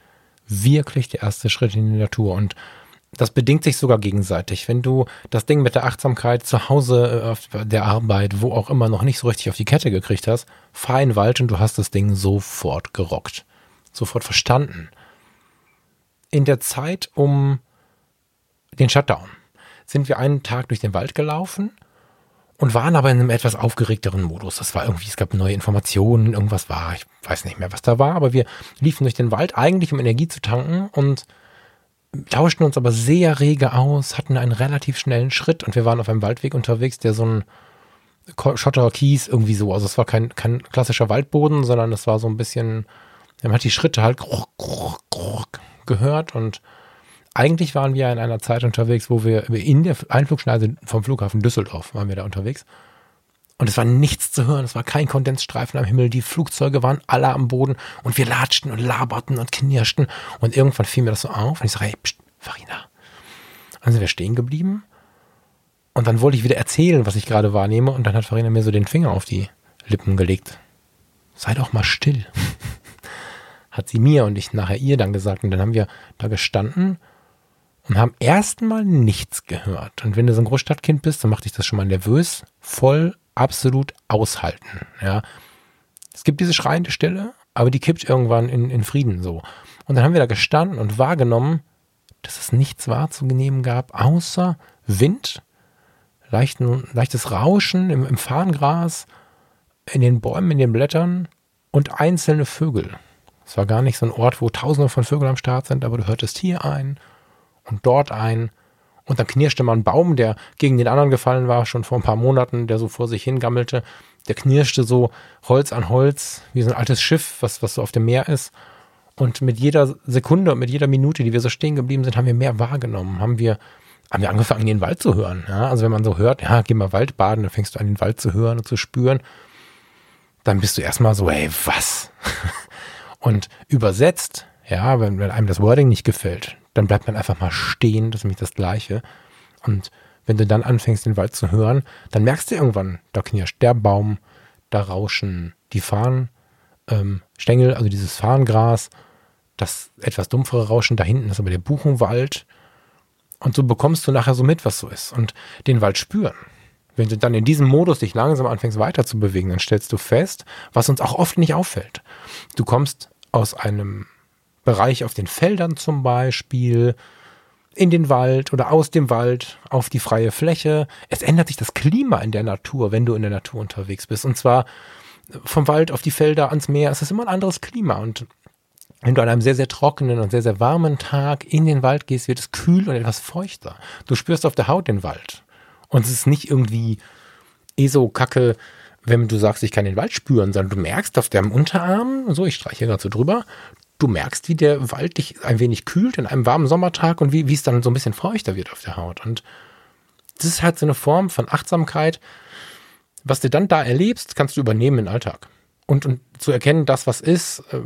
wirklich der erste Schritt in die Natur. Und das bedingt sich sogar gegenseitig. Wenn du das Ding mit der Achtsamkeit zu Hause, äh, auf der Arbeit, wo auch immer noch nicht so richtig auf die Kette gekriegt hast, fahr in den Wald und du hast das Ding sofort gerockt. Sofort verstanden. In der Zeit um den Shutdown sind wir einen Tag durch den Wald gelaufen und waren aber in einem etwas aufgeregteren Modus. Das war irgendwie, es gab neue Informationen, irgendwas war, ich weiß nicht mehr, was da war, aber wir liefen durch den Wald eigentlich, um Energie zu tanken und tauschten uns aber sehr rege aus, hatten einen relativ schnellen Schritt und wir waren auf einem Waldweg unterwegs, der so ein Schotter Kies irgendwie so, also es war kein, kein klassischer Waldboden, sondern es war so ein bisschen, man hat die Schritte halt gehört und eigentlich waren wir in einer Zeit unterwegs, wo wir in der Einflugschneise vom Flughafen Düsseldorf waren wir da unterwegs. Und es war nichts zu hören, es war kein Kondensstreifen am Himmel, die Flugzeuge waren alle am Boden und wir latschten und laberten und knirschten. Und irgendwann fiel mir das so auf und ich sage, hey, pst, Farina. Dann sind wir stehen geblieben und dann wollte ich wieder erzählen, was ich gerade wahrnehme und dann hat Farina mir so den Finger auf die Lippen gelegt. Sei doch mal still. <laughs> hat sie mir und ich nachher ihr dann gesagt und dann haben wir da gestanden und haben erstmal nichts gehört. Und wenn du so ein Großstadtkind bist, dann macht dich das schon mal nervös, voll absolut aushalten. Ja. Es gibt diese schreiende Stille, aber die kippt irgendwann in, in Frieden so. Und dann haben wir da gestanden und wahrgenommen, dass es nichts wahrzunehmen gab, außer Wind, leichten, leichtes Rauschen im, im Farngras, in den Bäumen, in den Blättern und einzelne Vögel. Es war gar nicht so ein Ort, wo tausende von Vögeln am Start sind, aber du hörtest hier ein und dort ein. Und dann knirschte mal ein Baum, der gegen den anderen gefallen war, schon vor ein paar Monaten, der so vor sich hingammelte. Der knirschte so Holz an Holz, wie so ein altes Schiff, was, was so auf dem Meer ist. Und mit jeder Sekunde und mit jeder Minute, die wir so stehen geblieben sind, haben wir mehr wahrgenommen. Haben wir, haben wir angefangen, den Wald zu hören. Ja? Also wenn man so hört, ja, geh mal Waldbaden, dann fängst du an, den Wald zu hören und zu spüren. Dann bist du erstmal so, ey, was? <laughs> und übersetzt, ja, wenn, wenn einem das Wording nicht gefällt, dann bleibt man einfach mal stehen, das ist nämlich das Gleiche. Und wenn du dann anfängst, den Wald zu hören, dann merkst du irgendwann, da knirscht der Baum, da rauschen die Farnstängel, ähm, also dieses Farngras, das etwas dumpfere Rauschen da hinten ist aber der Buchenwald. Und so bekommst du nachher so mit, was so ist. Und den Wald spüren. Wenn du dann in diesem Modus dich langsam anfängst weiter zu bewegen, dann stellst du fest, was uns auch oft nicht auffällt. Du kommst aus einem Bereich auf den Feldern zum Beispiel, in den Wald oder aus dem Wald auf die freie Fläche. Es ändert sich das Klima in der Natur, wenn du in der Natur unterwegs bist. Und zwar vom Wald auf die Felder ans Meer. Es ist immer ein anderes Klima. Und wenn du an einem sehr, sehr trockenen und sehr, sehr warmen Tag in den Wald gehst, wird es kühl und etwas feuchter. Du spürst auf der Haut den Wald. Und es ist nicht irgendwie ESO-Kacke, wenn du sagst, ich kann den Wald spüren, sondern du merkst auf deinem Unterarm, so, ich streiche gerade so drüber, du merkst, wie der Wald dich ein wenig kühlt in einem warmen Sommertag und wie, wie es dann so ein bisschen feuchter wird auf der Haut. Und das ist halt so eine Form von Achtsamkeit. Was du dann da erlebst, kannst du übernehmen im Alltag. Und, und zu erkennen, das, was ist, äh,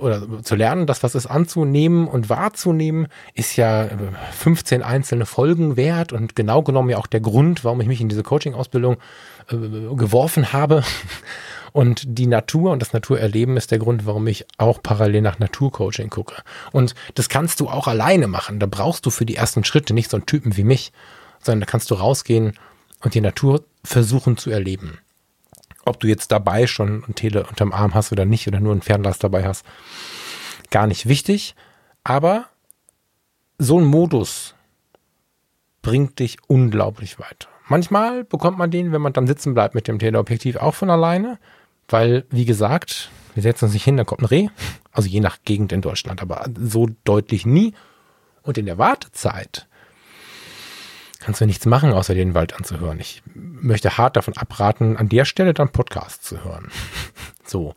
oder zu lernen, das, was ist, anzunehmen und wahrzunehmen, ist ja 15 äh, einzelne Folgen wert und genau genommen ja auch der Grund, warum ich mich in diese Coaching-Ausbildung äh, geworfen habe. Und die Natur und das Naturerleben ist der Grund, warum ich auch parallel nach Naturcoaching gucke. Und das kannst du auch alleine machen. Da brauchst du für die ersten Schritte nicht so einen Typen wie mich, sondern da kannst du rausgehen und die Natur versuchen zu erleben. Ob du jetzt dabei schon ein Tele unterm Arm hast oder nicht oder nur ein Fernglas dabei hast, gar nicht wichtig. Aber so ein Modus bringt dich unglaublich weiter. Manchmal bekommt man den, wenn man dann sitzen bleibt mit dem Teleobjektiv, auch von alleine. Weil, wie gesagt, wir setzen uns nicht hin, dann kommt ein Reh. Also je nach Gegend in Deutschland, aber so deutlich nie. Und in der Wartezeit kannst du nichts machen, außer den Wald anzuhören. Ich möchte hart davon abraten, an der Stelle dann Podcast zu hören. <laughs> so.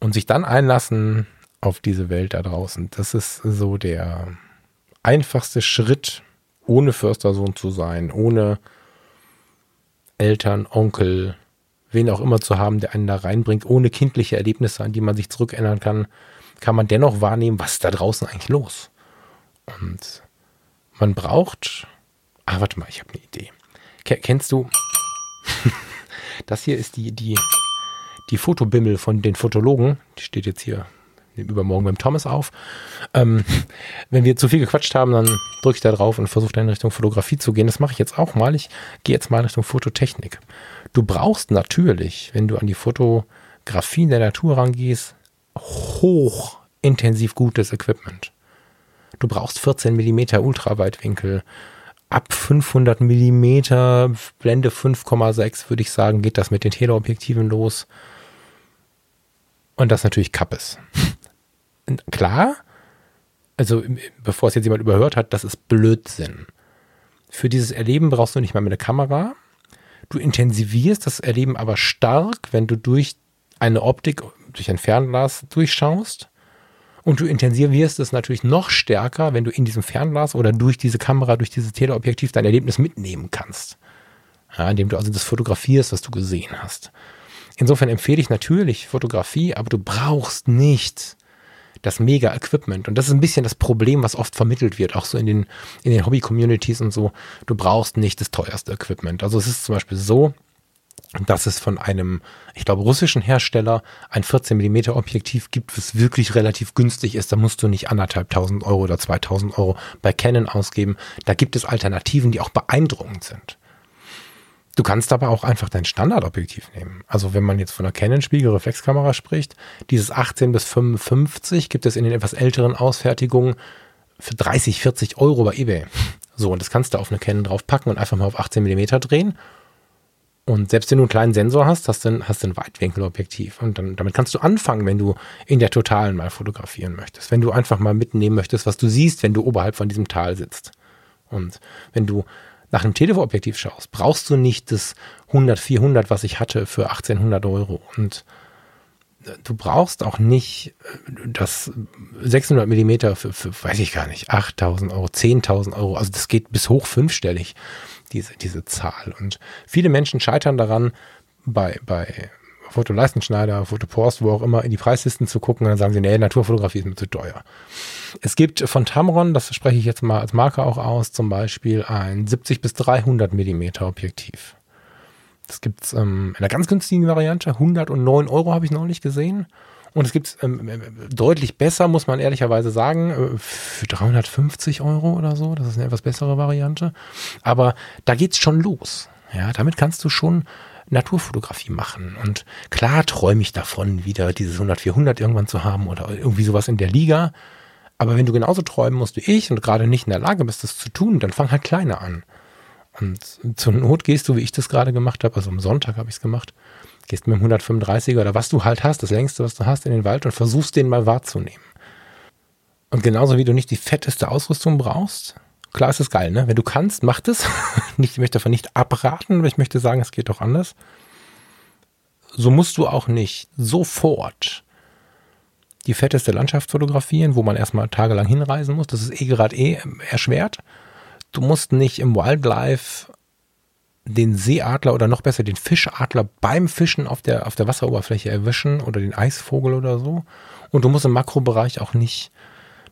Und sich dann einlassen auf diese Welt da draußen. Das ist so der einfachste Schritt, ohne Förstersohn zu sein, ohne Eltern, Onkel, wen auch immer zu haben, der einen da reinbringt, ohne kindliche Erlebnisse, an die man sich zurückerinnern kann, kann man dennoch wahrnehmen, was ist da draußen eigentlich los. Und man braucht, ah, warte mal, ich habe eine Idee. Kennst du, <laughs> das hier ist die, die, die Fotobimmel von den Fotologen, die steht jetzt hier übermorgen beim Thomas auf. Ähm, <laughs> wenn wir zu viel gequatscht haben, dann drücke ich da drauf und versuche dann in Richtung Fotografie zu gehen. Das mache ich jetzt auch mal. Ich gehe jetzt mal in Richtung Fototechnik. Du brauchst natürlich, wenn du an die Fotografie in der Natur rangehst, hochintensiv gutes Equipment. Du brauchst 14 mm Ultraweitwinkel. Ab 500 mm Blende 5,6 würde ich sagen, geht das mit den Teleobjektiven los. Und das natürlich Kappes. <laughs> Klar, also bevor es jetzt jemand überhört hat, das ist Blödsinn. Für dieses Erleben brauchst du nicht mal mit einer Kamera. Du intensivierst das Erleben aber stark, wenn du durch eine Optik, durch ein Fernglas durchschaust. Und du intensivierst es natürlich noch stärker, wenn du in diesem Fernglas oder durch diese Kamera, durch dieses Teleobjektiv dein Erlebnis mitnehmen kannst. Ja, indem du also das fotografierst, was du gesehen hast. Insofern empfehle ich natürlich Fotografie, aber du brauchst nicht das Mega-Equipment. Und das ist ein bisschen das Problem, was oft vermittelt wird, auch so in den, in den Hobby-Communities und so. Du brauchst nicht das teuerste Equipment. Also es ist zum Beispiel so, dass es von einem, ich glaube, russischen Hersteller ein 14 mm Objektiv gibt, was wirklich relativ günstig ist. Da musst du nicht anderthalb tausend Euro oder 2000 Euro bei Canon ausgeben. Da gibt es Alternativen, die auch beeindruckend sind. Du kannst aber auch einfach dein Standardobjektiv nehmen. Also wenn man jetzt von einer Canon Spiegelreflexkamera spricht, dieses 18 bis 55 gibt es in den etwas älteren Ausfertigungen für 30, 40 Euro bei eBay. So, und das kannst du auf eine Canon draufpacken und einfach mal auf 18 mm drehen. Und selbst wenn du einen kleinen Sensor hast, hast du, hast du ein Weitwinkelobjektiv. Und dann, damit kannst du anfangen, wenn du in der Totalen mal fotografieren möchtest. Wenn du einfach mal mitnehmen möchtest, was du siehst, wenn du oberhalb von diesem Tal sitzt. Und wenn du nach einem Teleobjektiv schaust, brauchst du nicht das 100, 400, was ich hatte, für 1800 Euro. Und äh, du brauchst auch nicht äh, das 600 Millimeter für, für weiß ich gar nicht, 8000 Euro, 10.000 Euro. Also das geht bis hoch fünfstellig, diese, diese Zahl. Und viele Menschen scheitern daran, bei, bei Fotoleistenschneider, Fotopost, wo auch immer, in die Preislisten zu gucken und dann sagen sie, nee, Naturfotografie ist mir zu teuer. Es gibt von Tamron, das spreche ich jetzt mal als Marke auch aus, zum Beispiel ein 70 bis 300 Millimeter Objektiv. Das gibt es ähm, in einer ganz günstigen Variante, 109 Euro habe ich neulich gesehen. Und es gibt ähm, äh, deutlich besser, muss man ehrlicherweise sagen, äh, für 350 Euro oder so. Das ist eine etwas bessere Variante. Aber da geht es schon los. Ja, damit kannst du schon Naturfotografie machen. Und klar träume ich davon, wieder dieses 100, 400 irgendwann zu haben oder irgendwie sowas in der Liga. Aber wenn du genauso träumen musst wie ich und gerade nicht in der Lage bist, das zu tun, dann fang halt kleiner an. Und zur Not gehst du, wie ich das gerade gemacht habe, also am Sonntag habe ich es gemacht, gehst mit dem 135er oder was du halt hast, das längste, was du hast, in den Wald und versuchst den mal wahrzunehmen. Und genauso wie du nicht die fetteste Ausrüstung brauchst, klar ist es geil, ne? Wenn du kannst, mach das. <laughs> ich möchte davon nicht abraten, aber ich möchte sagen, es geht doch anders. So musst du auch nicht sofort die fetteste Landschaft fotografieren, wo man erstmal tagelang hinreisen muss. Das ist eh gerade eh erschwert. Du musst nicht im Wildlife den Seeadler oder noch besser den Fischadler beim Fischen auf der, auf der Wasseroberfläche erwischen oder den Eisvogel oder so. Und du musst im Makrobereich auch nicht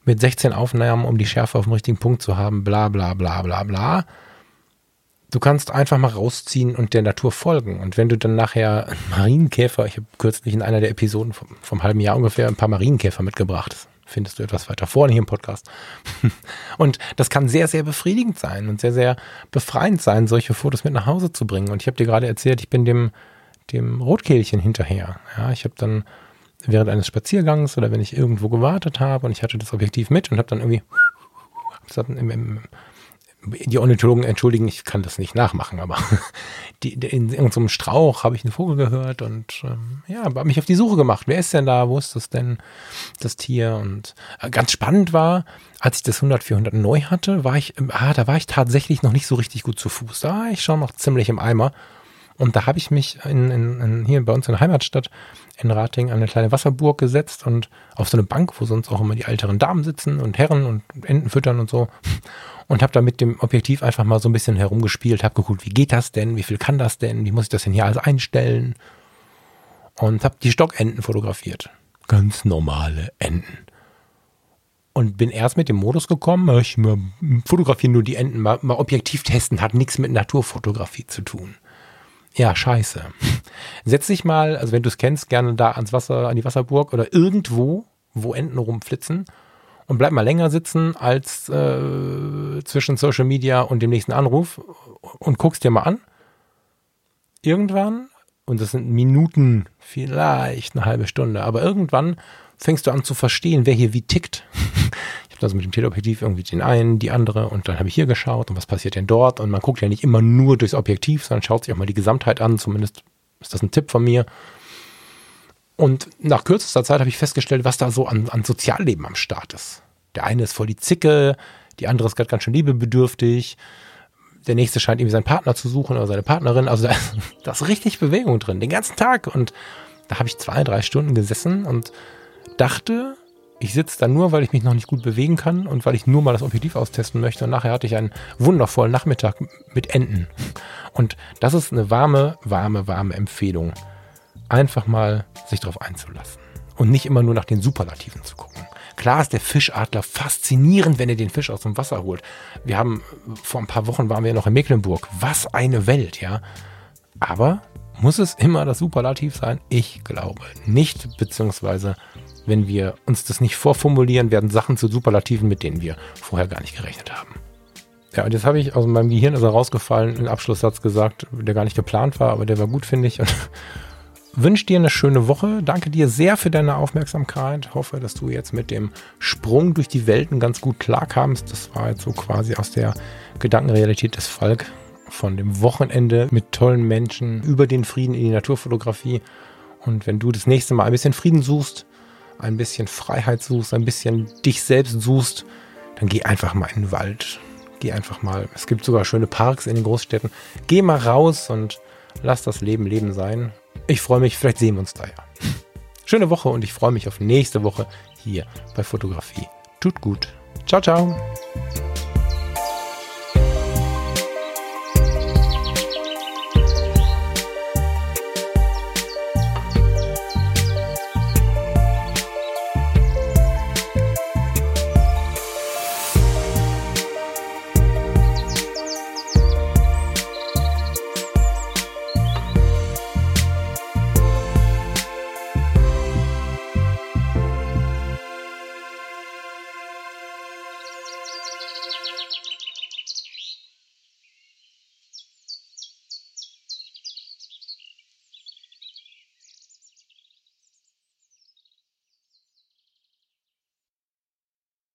mit 16 Aufnahmen, um die Schärfe auf dem richtigen Punkt zu haben, bla bla bla bla bla. Du kannst einfach mal rausziehen und der Natur folgen. Und wenn du dann nachher Marienkäfer, ich habe kürzlich in einer der Episoden vom, vom halben Jahr ungefähr ein paar Marienkäfer mitgebracht. Findest du etwas weiter vorne hier im Podcast. <laughs> Und das kann sehr, sehr befriedigend sein und sehr, sehr befreiend sein, solche Fotos mit nach Hause zu bringen. Und ich habe dir gerade erzählt, ich bin dem, dem Rotkehlchen hinterher. Ja, ich habe dann während eines Spaziergangs oder wenn ich irgendwo gewartet habe und ich hatte das Objektiv mit und habe dann irgendwie die Ornithologen entschuldigen, ich kann das nicht nachmachen, aber <laughs> die, in irgendeinem Strauch habe ich einen Vogel gehört und ähm, ja, habe mich auf die Suche gemacht. Wer ist denn da? Wo ist das denn, das Tier? Und äh, ganz spannend war, als ich das 100, 400 neu hatte, war ich, ah, da war ich tatsächlich noch nicht so richtig gut zu Fuß. Da war ich schon noch ziemlich im Eimer. Und da habe ich mich in, in, in, hier bei uns in der Heimatstadt in Rating an eine kleine Wasserburg gesetzt und auf so eine Bank, wo sonst auch immer die älteren Damen sitzen und Herren und Enten füttern und so. Und habe da mit dem Objektiv einfach mal so ein bisschen herumgespielt, habe geguckt, wie geht das denn, wie viel kann das denn, wie muss ich das denn hier alles einstellen. Und habe die Stockenten fotografiert. Ganz normale Enten. Und bin erst mit dem Modus gekommen, ich fotografiere nur die Enten, mal, mal objektiv testen, hat nichts mit Naturfotografie zu tun. Ja, scheiße. Setz dich mal, also wenn du es kennst, gerne da ans Wasser, an die Wasserburg oder irgendwo, wo Enten rumflitzen und bleib mal länger sitzen als äh, zwischen Social Media und dem nächsten Anruf und guckst dir mal an. Irgendwann, und das sind Minuten, vielleicht eine halbe Stunde, aber irgendwann fängst du an zu verstehen, wer hier wie tickt. Also mit dem Teleobjektiv irgendwie den einen, die andere und dann habe ich hier geschaut und was passiert denn dort und man guckt ja nicht immer nur durchs Objektiv, sondern schaut sich auch mal die Gesamtheit an, zumindest ist das ein Tipp von mir. Und nach kürzester Zeit habe ich festgestellt, was da so an, an Sozialleben am Start ist. Der eine ist voll die Zicke, die andere ist gerade ganz schön liebebedürftig, der nächste scheint irgendwie seinen Partner zu suchen oder seine Partnerin. Also da ist, <laughs> da ist richtig Bewegung drin, den ganzen Tag. Und da habe ich zwei, drei Stunden gesessen und dachte, ich sitze da nur, weil ich mich noch nicht gut bewegen kann und weil ich nur mal das Objektiv austesten möchte. Und nachher hatte ich einen wundervollen Nachmittag mit Enten. Und das ist eine warme, warme, warme Empfehlung. Einfach mal sich darauf einzulassen. Und nicht immer nur nach den Superlativen zu gucken. Klar ist der Fischadler faszinierend, wenn er den Fisch aus dem Wasser holt. Wir haben, vor ein paar Wochen waren wir noch in Mecklenburg. Was eine Welt, ja. Aber muss es immer das Superlativ sein? Ich glaube nicht, beziehungsweise wenn wir uns das nicht vorformulieren, werden Sachen zu Superlativen, mit denen wir vorher gar nicht gerechnet haben. Ja, und jetzt habe ich aus meinem Gehirn ist rausgefallen, einen Abschlusssatz gesagt, der gar nicht geplant war, aber der war gut, finde ich. Und <laughs> wünsche dir eine schöne Woche. Danke dir sehr für deine Aufmerksamkeit. Hoffe, dass du jetzt mit dem Sprung durch die Welten ganz gut klarkamst. Das war jetzt so quasi aus der Gedankenrealität des Falk von dem Wochenende mit tollen Menschen über den Frieden in die Naturfotografie. Und wenn du das nächste Mal ein bisschen Frieden suchst, ein bisschen Freiheit suchst, ein bisschen dich selbst suchst, dann geh einfach mal in den Wald. Geh einfach mal. Es gibt sogar schöne Parks in den Großstädten. Geh mal raus und lass das Leben Leben sein. Ich freue mich, vielleicht sehen wir uns da ja. <laughs> Schöne Woche und ich freue mich auf nächste Woche hier bei Fotografie. Tut gut. Ciao, ciao.